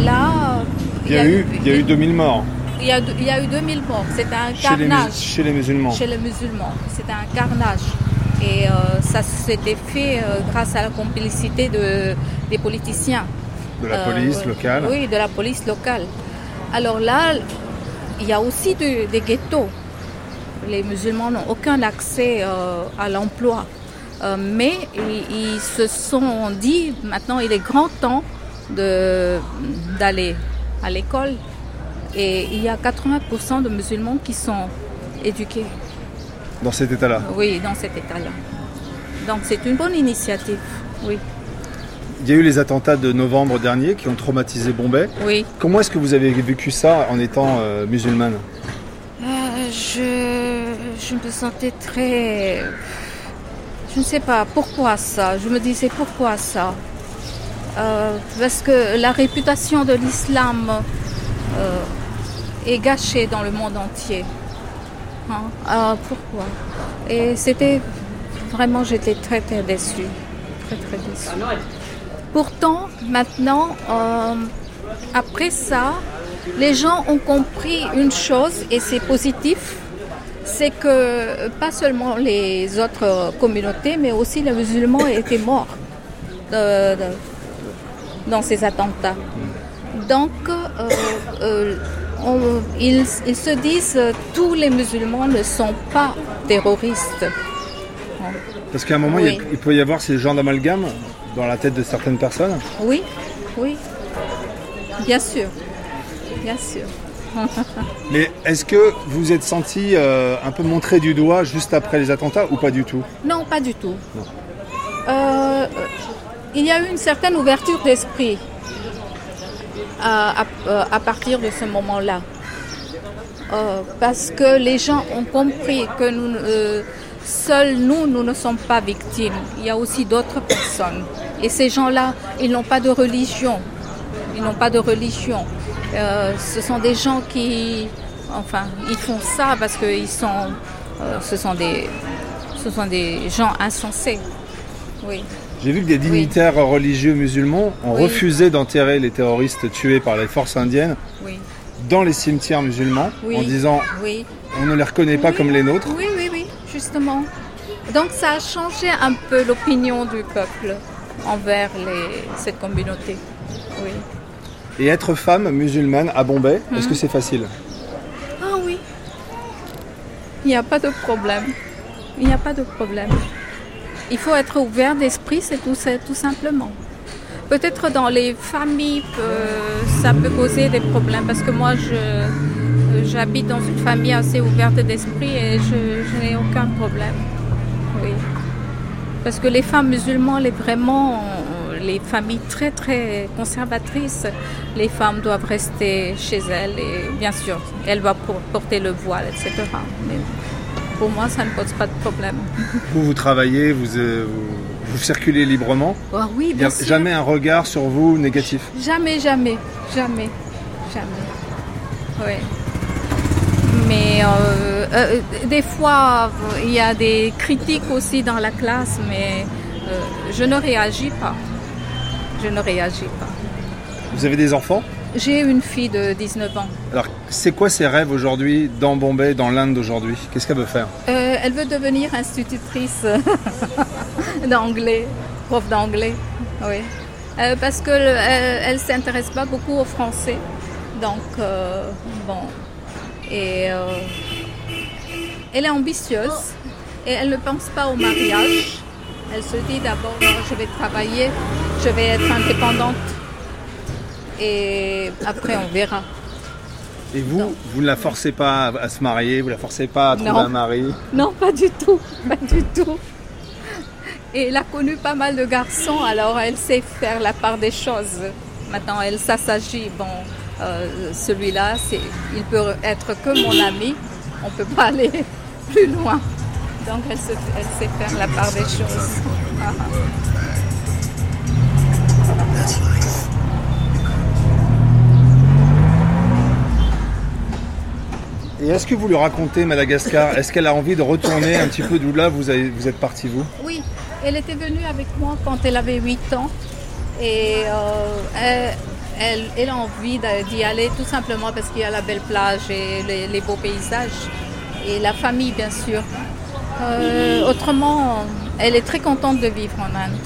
S1: là, il y, a, eu, il y a eu 2000 morts.
S11: Il y, a, il y a eu 2000 morts. C'était un carnage.
S1: Chez les, musulmans
S11: Chez les musulmans. C'était un carnage. Et euh, ça s'était fait euh, grâce à la complicité de, des politiciens.
S1: De la police locale
S11: Oui, de la police locale. Alors là, il y a aussi des ghettos. Les musulmans n'ont aucun accès à l'emploi. mais ils, se sont dit, maintenant il est grand temps d'aller à l'école. Et il y a 80% de musulmans qui sont éduqués.
S1: Dans cet état-là
S11: Oui, dans cet état-là. Donc c'est une bonne initiative, oui.
S1: Il y a eu les attentats de novembre dernier qui ont traumatisé Bombay.
S11: Oui.
S1: Comment est-ce que vous avez vécu ça en étant euh, musulmane?
S11: Euh, je, je me sentais très... Je ne sais pas pourquoi ça? Je me disais pourquoi ça? Euh, parce que la réputation de l'islam euh, est gâchée dans le monde entier. Hein? Euh, pourquoi? Et c'était vraiment, j'étais très très déçue, très très déçue. Pourtant, maintenant, après ça, les gens ont compris une chose et c'est positif, c'est que pas seulement les autres communautés, mais aussi les musulmans étaient morts dans ces attentats. Donc, euh, euh, ils, se disent euh, tous les musulmans ne sont pas terroristes.
S1: Parce qu'à un moment, il, peut y avoir ces genres d'amalgame dans la tête de certaines personnes
S11: Oui, oui. Bien sûr. Bien sûr.
S1: Mais est-ce que vous êtes senti un peu montré du doigt juste après les attentats ou pas du tout?
S11: Non, pas du tout. il y a eu une certaine ouverture d'esprit à, partir de ce moment-là. Euh, parce que les gens ont compris que nous, euh, seuls nous, nous ne sommes pas victimes. Il y a aussi d'autres personnes. Et ces gens-là, ils n'ont pas de religion. Ils n'ont pas de religion. Euh, ce sont des gens qui, enfin, ils font ça parce que ils sont, ce sont des, ce sont des gens insensés. Oui.
S1: J'ai vu que des dignitaires religieux musulmans ont refusé d'enterrer les terroristes tués par les forces indiennes dans les cimetières musulmans en disant on ne les reconnaît pas comme les nôtres.
S11: Oui, oui, oui, justement. Donc ça a changé un peu l'opinion du peuple envers cette communauté. Oui.
S1: Et être femme musulmane à Bombay, est-ce que mhm. c'est facile?
S11: Ah oui. Il n'y a pas de problème. Il n'y a pas de problème. Il faut être ouvert d'esprit, c'est tout, tout simplement. Peut-être dans les familles, ça peut poser des problèmes parce que moi, j'habite dans une famille assez ouverte d'esprit et je, n'ai aucun problème. Oui. Parce que les femmes musulmanes, les vraiment, les familles très très conservatrices, les femmes doivent rester chez elles et bien sûr, elles doivent porter le voile, etc pour moi, ça ne pose pas de problème.
S1: Vous, vous travaillez, vous, euh, vous, circulez librement
S11: ah Oui, bien
S1: Il n'y a jamais un regard sur vous négatif
S11: Jamais, jamais, jamais, jamais. Oui. Mais euh, euh, des fois, il y a des critiques aussi dans la classe, mais je ne réagis pas. Je ne réagis pas.
S1: Vous avez des enfants?
S11: J'ai une fille de 19 ans.
S1: Alors, c'est quoi ses rêves aujourd'hui dans Bombay, dans l'Inde d'aujourd'hui? Qu'est-ce qu'elle veut faire?
S11: Euh, Elle veut devenir institutrice d'anglais, prof d'anglais, oui. Euh, parce qu'elle elle, ne s'intéresse pas beaucoup au français. Donc, euh, bon. Et elle est ambitieuse et elle ne pense pas au mariage. Elle se dit d'abord, je vais travailler, je vais être indépendante et après on verra.
S1: Et vous, vous ne la forcez pas à se marier, vous ne la forcez pas à trouver un mari
S11: Non, pas du tout, pas du tout. Et elle a connu pas mal de garçons, alors elle sait faire la part des choses. Maintenant, elle s'assagit. Bon, euh, celui-là, il peut être que mon ami. On ne peut pas aller plus loin. Donc, elle, elle sait faire la part des choses.
S1: Et est-ce que vous lui racontez Madagascar Est-ce qu'elle a envie de retourner un petit peu d'où là vous, vous êtes parti vous?
S11: Oui, elle était venue avec moi quand elle avait 8 ans. Et euh, elle, a envie d'y aller tout simplement parce qu'il y a la belle plage et les, beaux paysages. Et la famille, bien sûr. autrement, elle est très contente de vivre en Inde.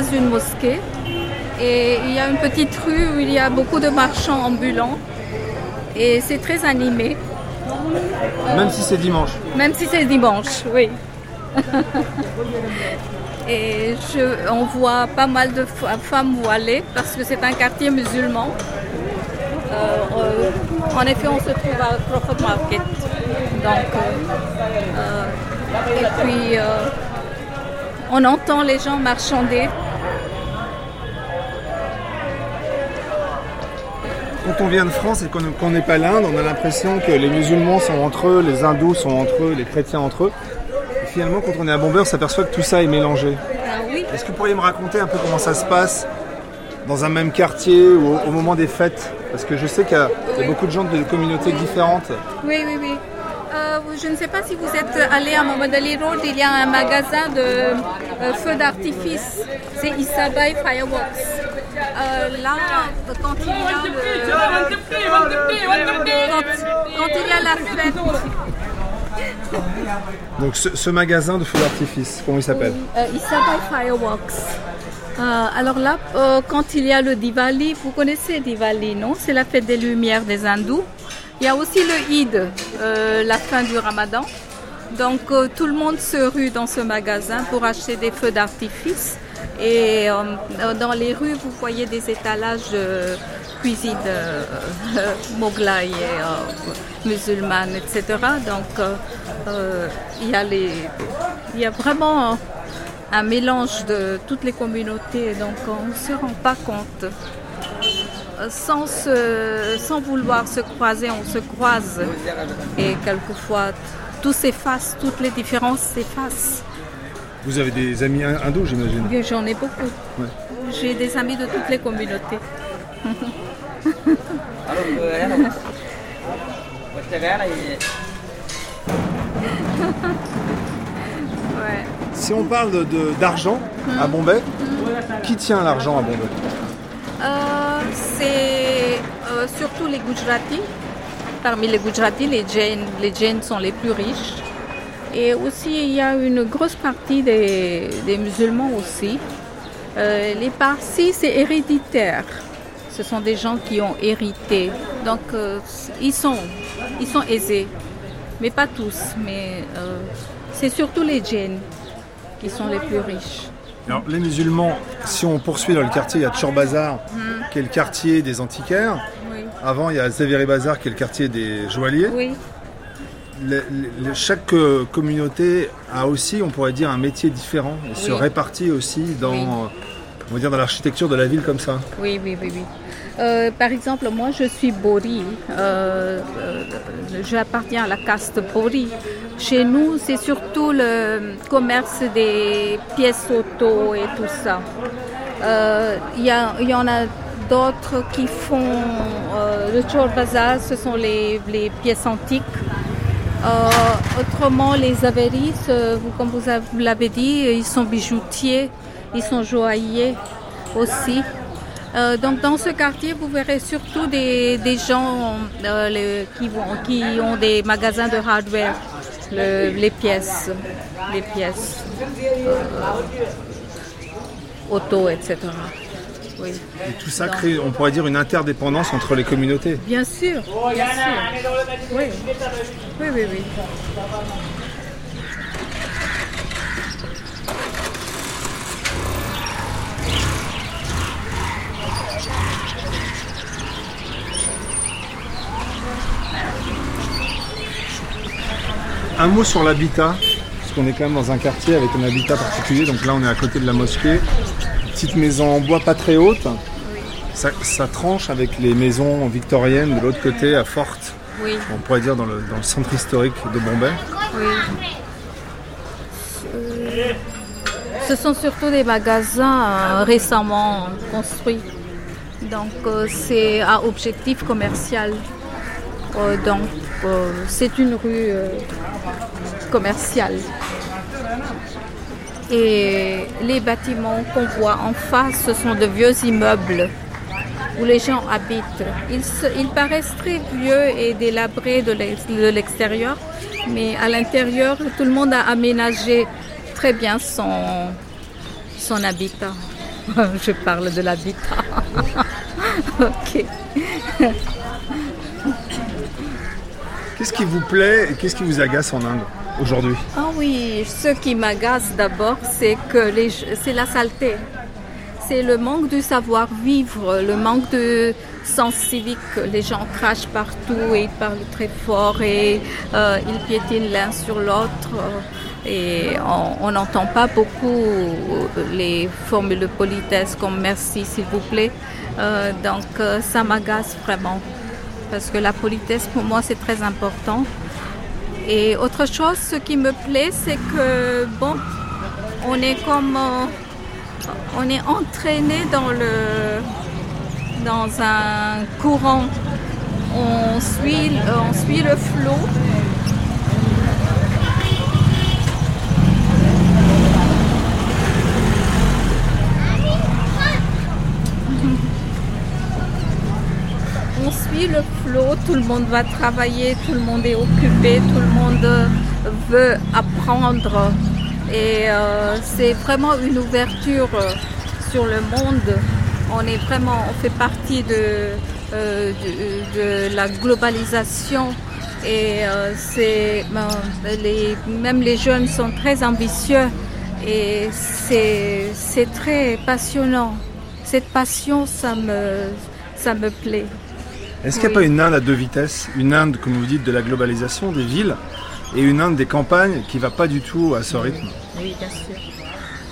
S11: D'une mosquée. Et il y a une petite rue où il y a beaucoup de marchands ambulants. Et c'est très animé.
S1: Même si c'est dimanche
S11: Même si c'est dimanche, oui. et je, on voit pas mal de femmes voilées parce que c'est un quartier musulman. Euh, euh, en effet, on se trouve à Crawford Market. Donc, euh, et puis, on entend les gens marchander
S1: quand on vient de France et qu'on n'est pas l'Inde, on a l'impression que les musulmans sont entre eux, les hindous sont entre eux, les chrétiens entre eux. Et finalement, quand on est à Bombay, on s'aperçoit que tout ça est mélangé.
S11: Ah
S1: Est-ce que vous pourriez me raconter un peu comment ça se passe dans un même quartier ou au, moment des fêtes? Parce que je sais qu'il y, a beaucoup de gens de communautés différentes.
S11: Oui, oui, oui. Euh, je ne sais pas si vous êtes allé à Mohammed Road, il y a un magasin de euh, feux d'artifice. C'est Isabai Fireworks. Euh, là, quand il y a le, quand, il y a la fête.
S1: Donc ce, magasin de feux d'artifice, comment il s'appelle
S11: euh, Il s'appelle Fireworks. Euh, alors là, quand il y a le Diwali, vous connaissez Diwali, non? C'est la fête des lumières des hindous. Il y a aussi le Eid, la fin du Ramadan. Donc tout le monde se rue dans ce magasin pour acheter des feux d'artifice. Et euh, dans les rues, vous voyez des étalages de cuisine euh, moglaï et euh, musulmane, etc. Donc il y, a il y a vraiment un mélange de toutes les communautés, donc on ne se rend pas compte. Sans, sans vouloir se croiser, on se croise et quelquefois tout s'efface, toutes les différences s'effacent.
S1: Vous avez des amis hindous, j'imagine
S11: J'en ai beaucoup. J'ai des amis de toutes les communautés.
S1: Si on parle d'argent de, à Bombay, qui tient l'argent à Bombay?
S11: Euh, C'est euh, surtout les Gujaratis. Parmi les Gujaratis, les Jains, les Jains sont les plus riches. Et aussi, il y a une grosse partie des, musulmans aussi. Euh, les Parsis, c'est héréditaire. Ce sont des gens qui ont hérité. Donc, euh, ils, sont, ils sont aisés. Mais pas tous. Mais euh, c'est surtout les djinns qui sont les plus riches.
S1: Alors, les musulmans, si on poursuit dans le quartier, il y a Tchor Bazar, hmm. qui est le quartier des antiquaires. Avant, il y a Zaviri Bazar, qui est le quartier des joailliers.
S11: Oui
S1: chaque euh, communauté a aussi, on pourrait dire, un métier différent et se répartit aussi dans, on va dire, dans l'architecture de la ville comme ça.
S11: Oui, oui, oui, oui. Euh, par exemple, moi, je suis Bori. Euh, j'appartiens à la caste Bori. Chez nous, c'est surtout le commerce des pièces auto et tout ça. Il y, y, en a d'autres qui font le Chor Bazar, ce sont les, les pièces antiques. Autrement, les Averis, comme vous l'avez dit, ils sont bijoutiers, ils sont joailliers aussi. Euh, donc dans ce quartier, vous verrez surtout des, gens euh, qui, ont des magasins de hardware, les pièces, les pièces euh, auto, etc.
S1: Et tout ça crée, on pourrait dire, une interdépendance entre les communautés.
S11: Bien sûr, bien sûr. Oui, oui, oui. oui.
S1: Un mot sur l'habitat, parce qu'on est quand même dans un quartier avec un habitat particulier. Donc là, on est à côté de la mosquée. Petite maison en bois pas très haute. Ça, tranche avec les maisons victoriennes de l'autre côté, à Forte.
S11: Oui.
S1: On pourrait dire dans le, centre historique de Bombay.
S11: Oui. Euh, ce sont surtout des magasins euh, récemment construits. Donc euh, c'est à objectif commercial. donc c'est une rue commerciale. Et les bâtiments qu'on voit en face, ce sont de vieux immeubles où les gens habitent. Ils, paraissent très vieux et délabrés de l'extérieur, mais à l'intérieur, tout le monde a aménagé très bien son, son habitat. Je parle de l'habitat. ok.
S1: Qu'est-ce qui vous plaît et qu'est-ce qui vous agace en Inde? Aujourd'hui
S11: Ah oui, ce qui m'agace d'abord, c'est que c'est la saleté. C'est le manque de savoir-vivre, le manque de sens civique. Les gens crachent partout et ils parlent très fort et euh, ils piétinent l'un sur l'autre. Et on n'entend pas beaucoup les formules de politesse comme merci s'il vous plaît. Euh, donc euh, ça m'agace vraiment parce que la politesse pour moi c'est très important. Et autre chose, ce qui me plaît, c'est que bon, on est comme euh, on est entraîné dans le dans un courant. On suit, on suit le flot le flot, tout le monde va travailler, tout le monde est occupé, tout le monde veut apprendre. Et euh, c'est vraiment une ouverture euh, sur le monde. On est vraiment, fait partie de, euh, la globalisation. Et les, même les jeunes sont très ambitieux et c'est très passionnant. Cette passion, ça me plaît.
S1: Est-ce qu'il n'y a pas une Inde à deux vitesses? Une Inde, comme vous dites, de la globalisation des villes et une Inde des campagnes qui ne va pas du tout à ce rythme?
S11: Oui, bien sûr.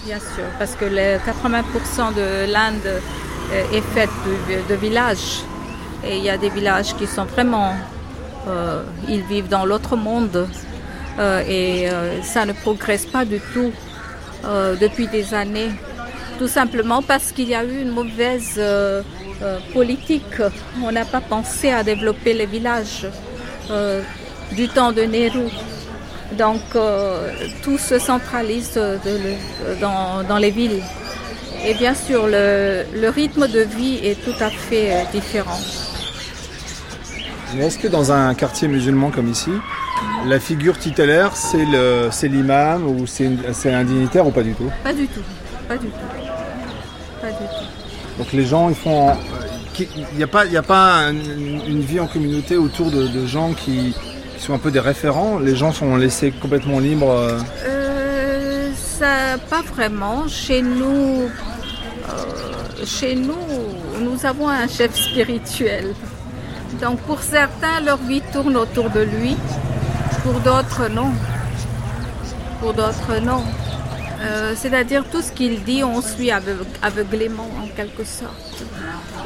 S11: Bien sûr, parce que les 80% de l'Inde euh, est faite de, villages. Et il y a des villages qui sont vraiment... Euh, ils vivent dans l'autre monde. Euh, et ça ne progresse pas du tout depuis des années. Tout simplement parce qu'il y a eu une mauvaise euh, politique. On n'a pas pensé à développer les villages euh, du temps de Nehru. Donc euh, tout se centralise dans, les villes. Et bien sûr, le, rythme de vie est tout à fait différent.
S1: est-ce que dans un quartier musulman comme ici, la figure titulaire, c'est l'imam ou c'est un dignitaire ou pas du tout?
S11: Pas du tout, pas du tout. Pas du tout.
S1: Donc les gens, ils font. Il n'y a pas, a pas une vie en communauté autour de, gens qui, sont un peu des référents. Les gens sont laissés complètement libres.
S11: Euh, euh pas vraiment. Chez nous, euh, chez nous, nous avons un chef spirituel. Donc pour certains, leur vie tourne autour de lui. Pour d'autres, non. Pour d'autres, non. Euh, c'est-à-dire tout ce qu'il dit, on suit aveuglément en quelque sorte.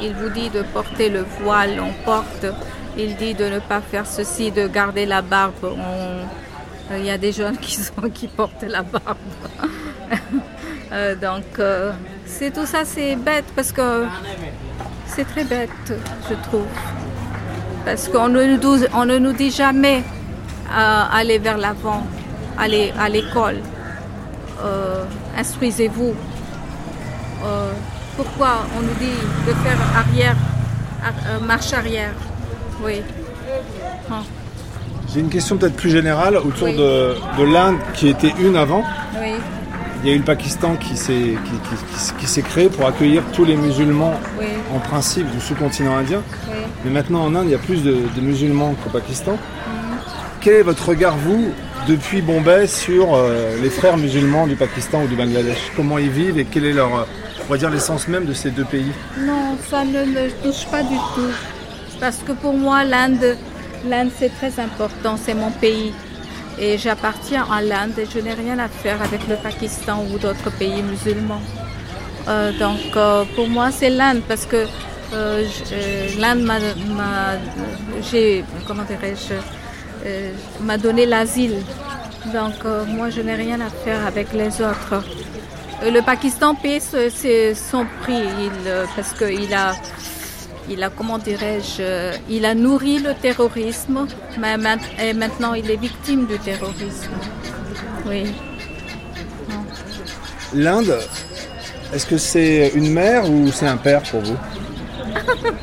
S11: Il vous dit de porter le voile, on porte. Il dit de ne pas faire ceci, de garder la barbe. Il y a des jeunes qui, portent la barbe. Euh, donc, c'est tout ça, c'est bête parce que c'est très bête, je trouve. Parce qu'on ne, on ne nous dit jamais aller vers l'avant, aller à l'école, instruisez-vous. pourquoi on nous dit de faire arrière, marche arrière? Oui.
S1: Hein. J'ai une question peut-être plus générale autour de, l'Inde qui était une avant. Oui. Il y a eu le Pakistan qui s'est qui, créé pour accueillir tous les musulmans en principe du sous-continent indien. Mais maintenant en Inde, il y a plus de, musulmans qu'au Pakistan. Mhm. Quel est votre regard, vous, depuis Bombay, sur euh, les frères musulmans du Pakistan ou du Bangladesh Comment ils vivent et quel est leur, euh, on va dire, l'essence même de ces deux pays?
S11: Non, ça ne me touche pas du tout. Parce que pour moi, l'Inde, l'Inde c'est très important, c'est mon pays. Et j'appartiens à l'Inde et je n'ai rien à faire avec le Pakistan ou d'autres pays musulmans. Euh, donc pour moi, c'est l'Inde parce que l'Inde m'a, comment dirais-je, euh, m'a donné l'asile. Donc euh, moi, je n'ai rien à faire avec les autres. Euh, le Pakistan paie son prix parce qu'il a, il a, comment dirais-je, il a nourri le terrorisme, mais et maintenant il est victime du terrorisme. Oui.
S1: L'Inde, est-ce que c'est une mère ou c'est un père pour vous?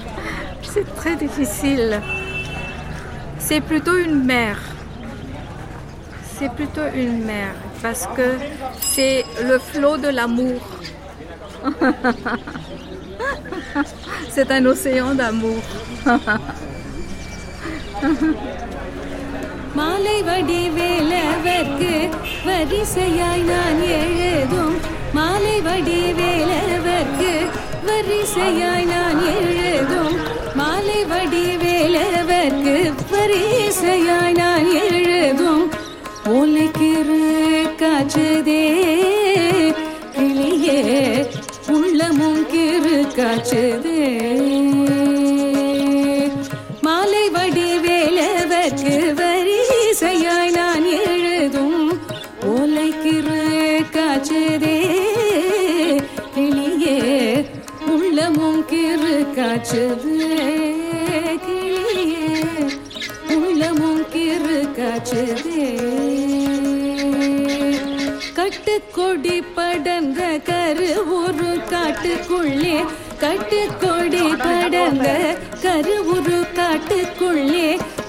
S11: C'est très difficile. C'est plutôt une mère. C'est plutôt une mère parce que c'est le flot de l'amour. c'est un océan d'amour. மாலை வடிவேலவர்க்கு வரிசையாய் நான் எழுதும் மாலை வடிவேலவர்க்கு வரிசையாய் நான் எழுதும்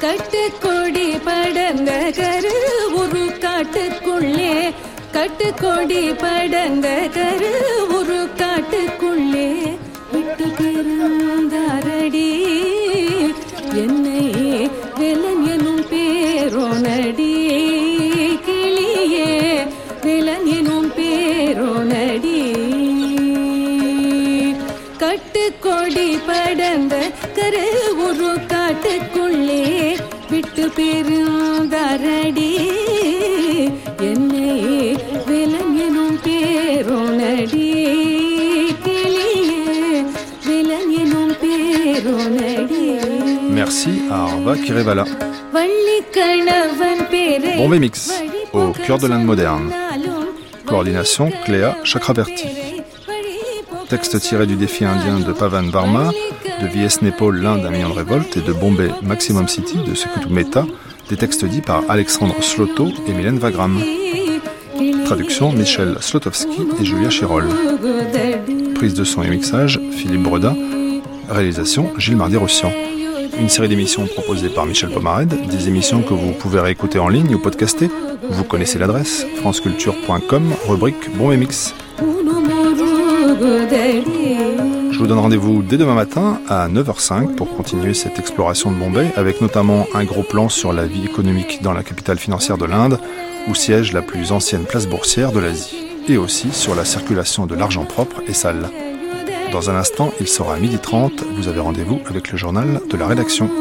S11: கட்டுக்கொடி படங்கரு ஒரு காட்டுக்குள்ளே. கட்டுக்கொடி படங்கரு ஒரு காட்டுக்குள்ளே. விட்டு
S1: பெறும் à Kirevala. Bombay Mix, au cœur de l'Inde moderne. Coordination Cléa Chakraverti. Texte tiré du défi indien de Pavan Varma, de VS Nepal, l'Inde, un million de révolte, et de Bombay Maximum City, de Sekutu Meta, des textes dits par Alexandre Sloto et Mylène Vagram. Traduction Michel Slotowski et Julia Chirol. Prise de son et mixage Philippe Bredin. Réalisation Gilles Mardi-Rossian. Une série d'émissions proposées par Michel Pomarède, des émissions que vous pouvez réécouter en ligne ou podcaster. Vous connaissez l'adresse franceculture.com, rubrique Bon Mix. Je vous donne rendez-vous dès demain matin à 9h05 pour continuer cette exploration de Bombay avec notamment un gros plan sur la vie économique dans la capitale financière de l'Inde où siège la plus ancienne place boursière de l'Asie et aussi sur la circulation de l'argent propre et sale. Dans un instant, il sera à 12h30. Vous avez rendez-vous avec le journal de la rédaction.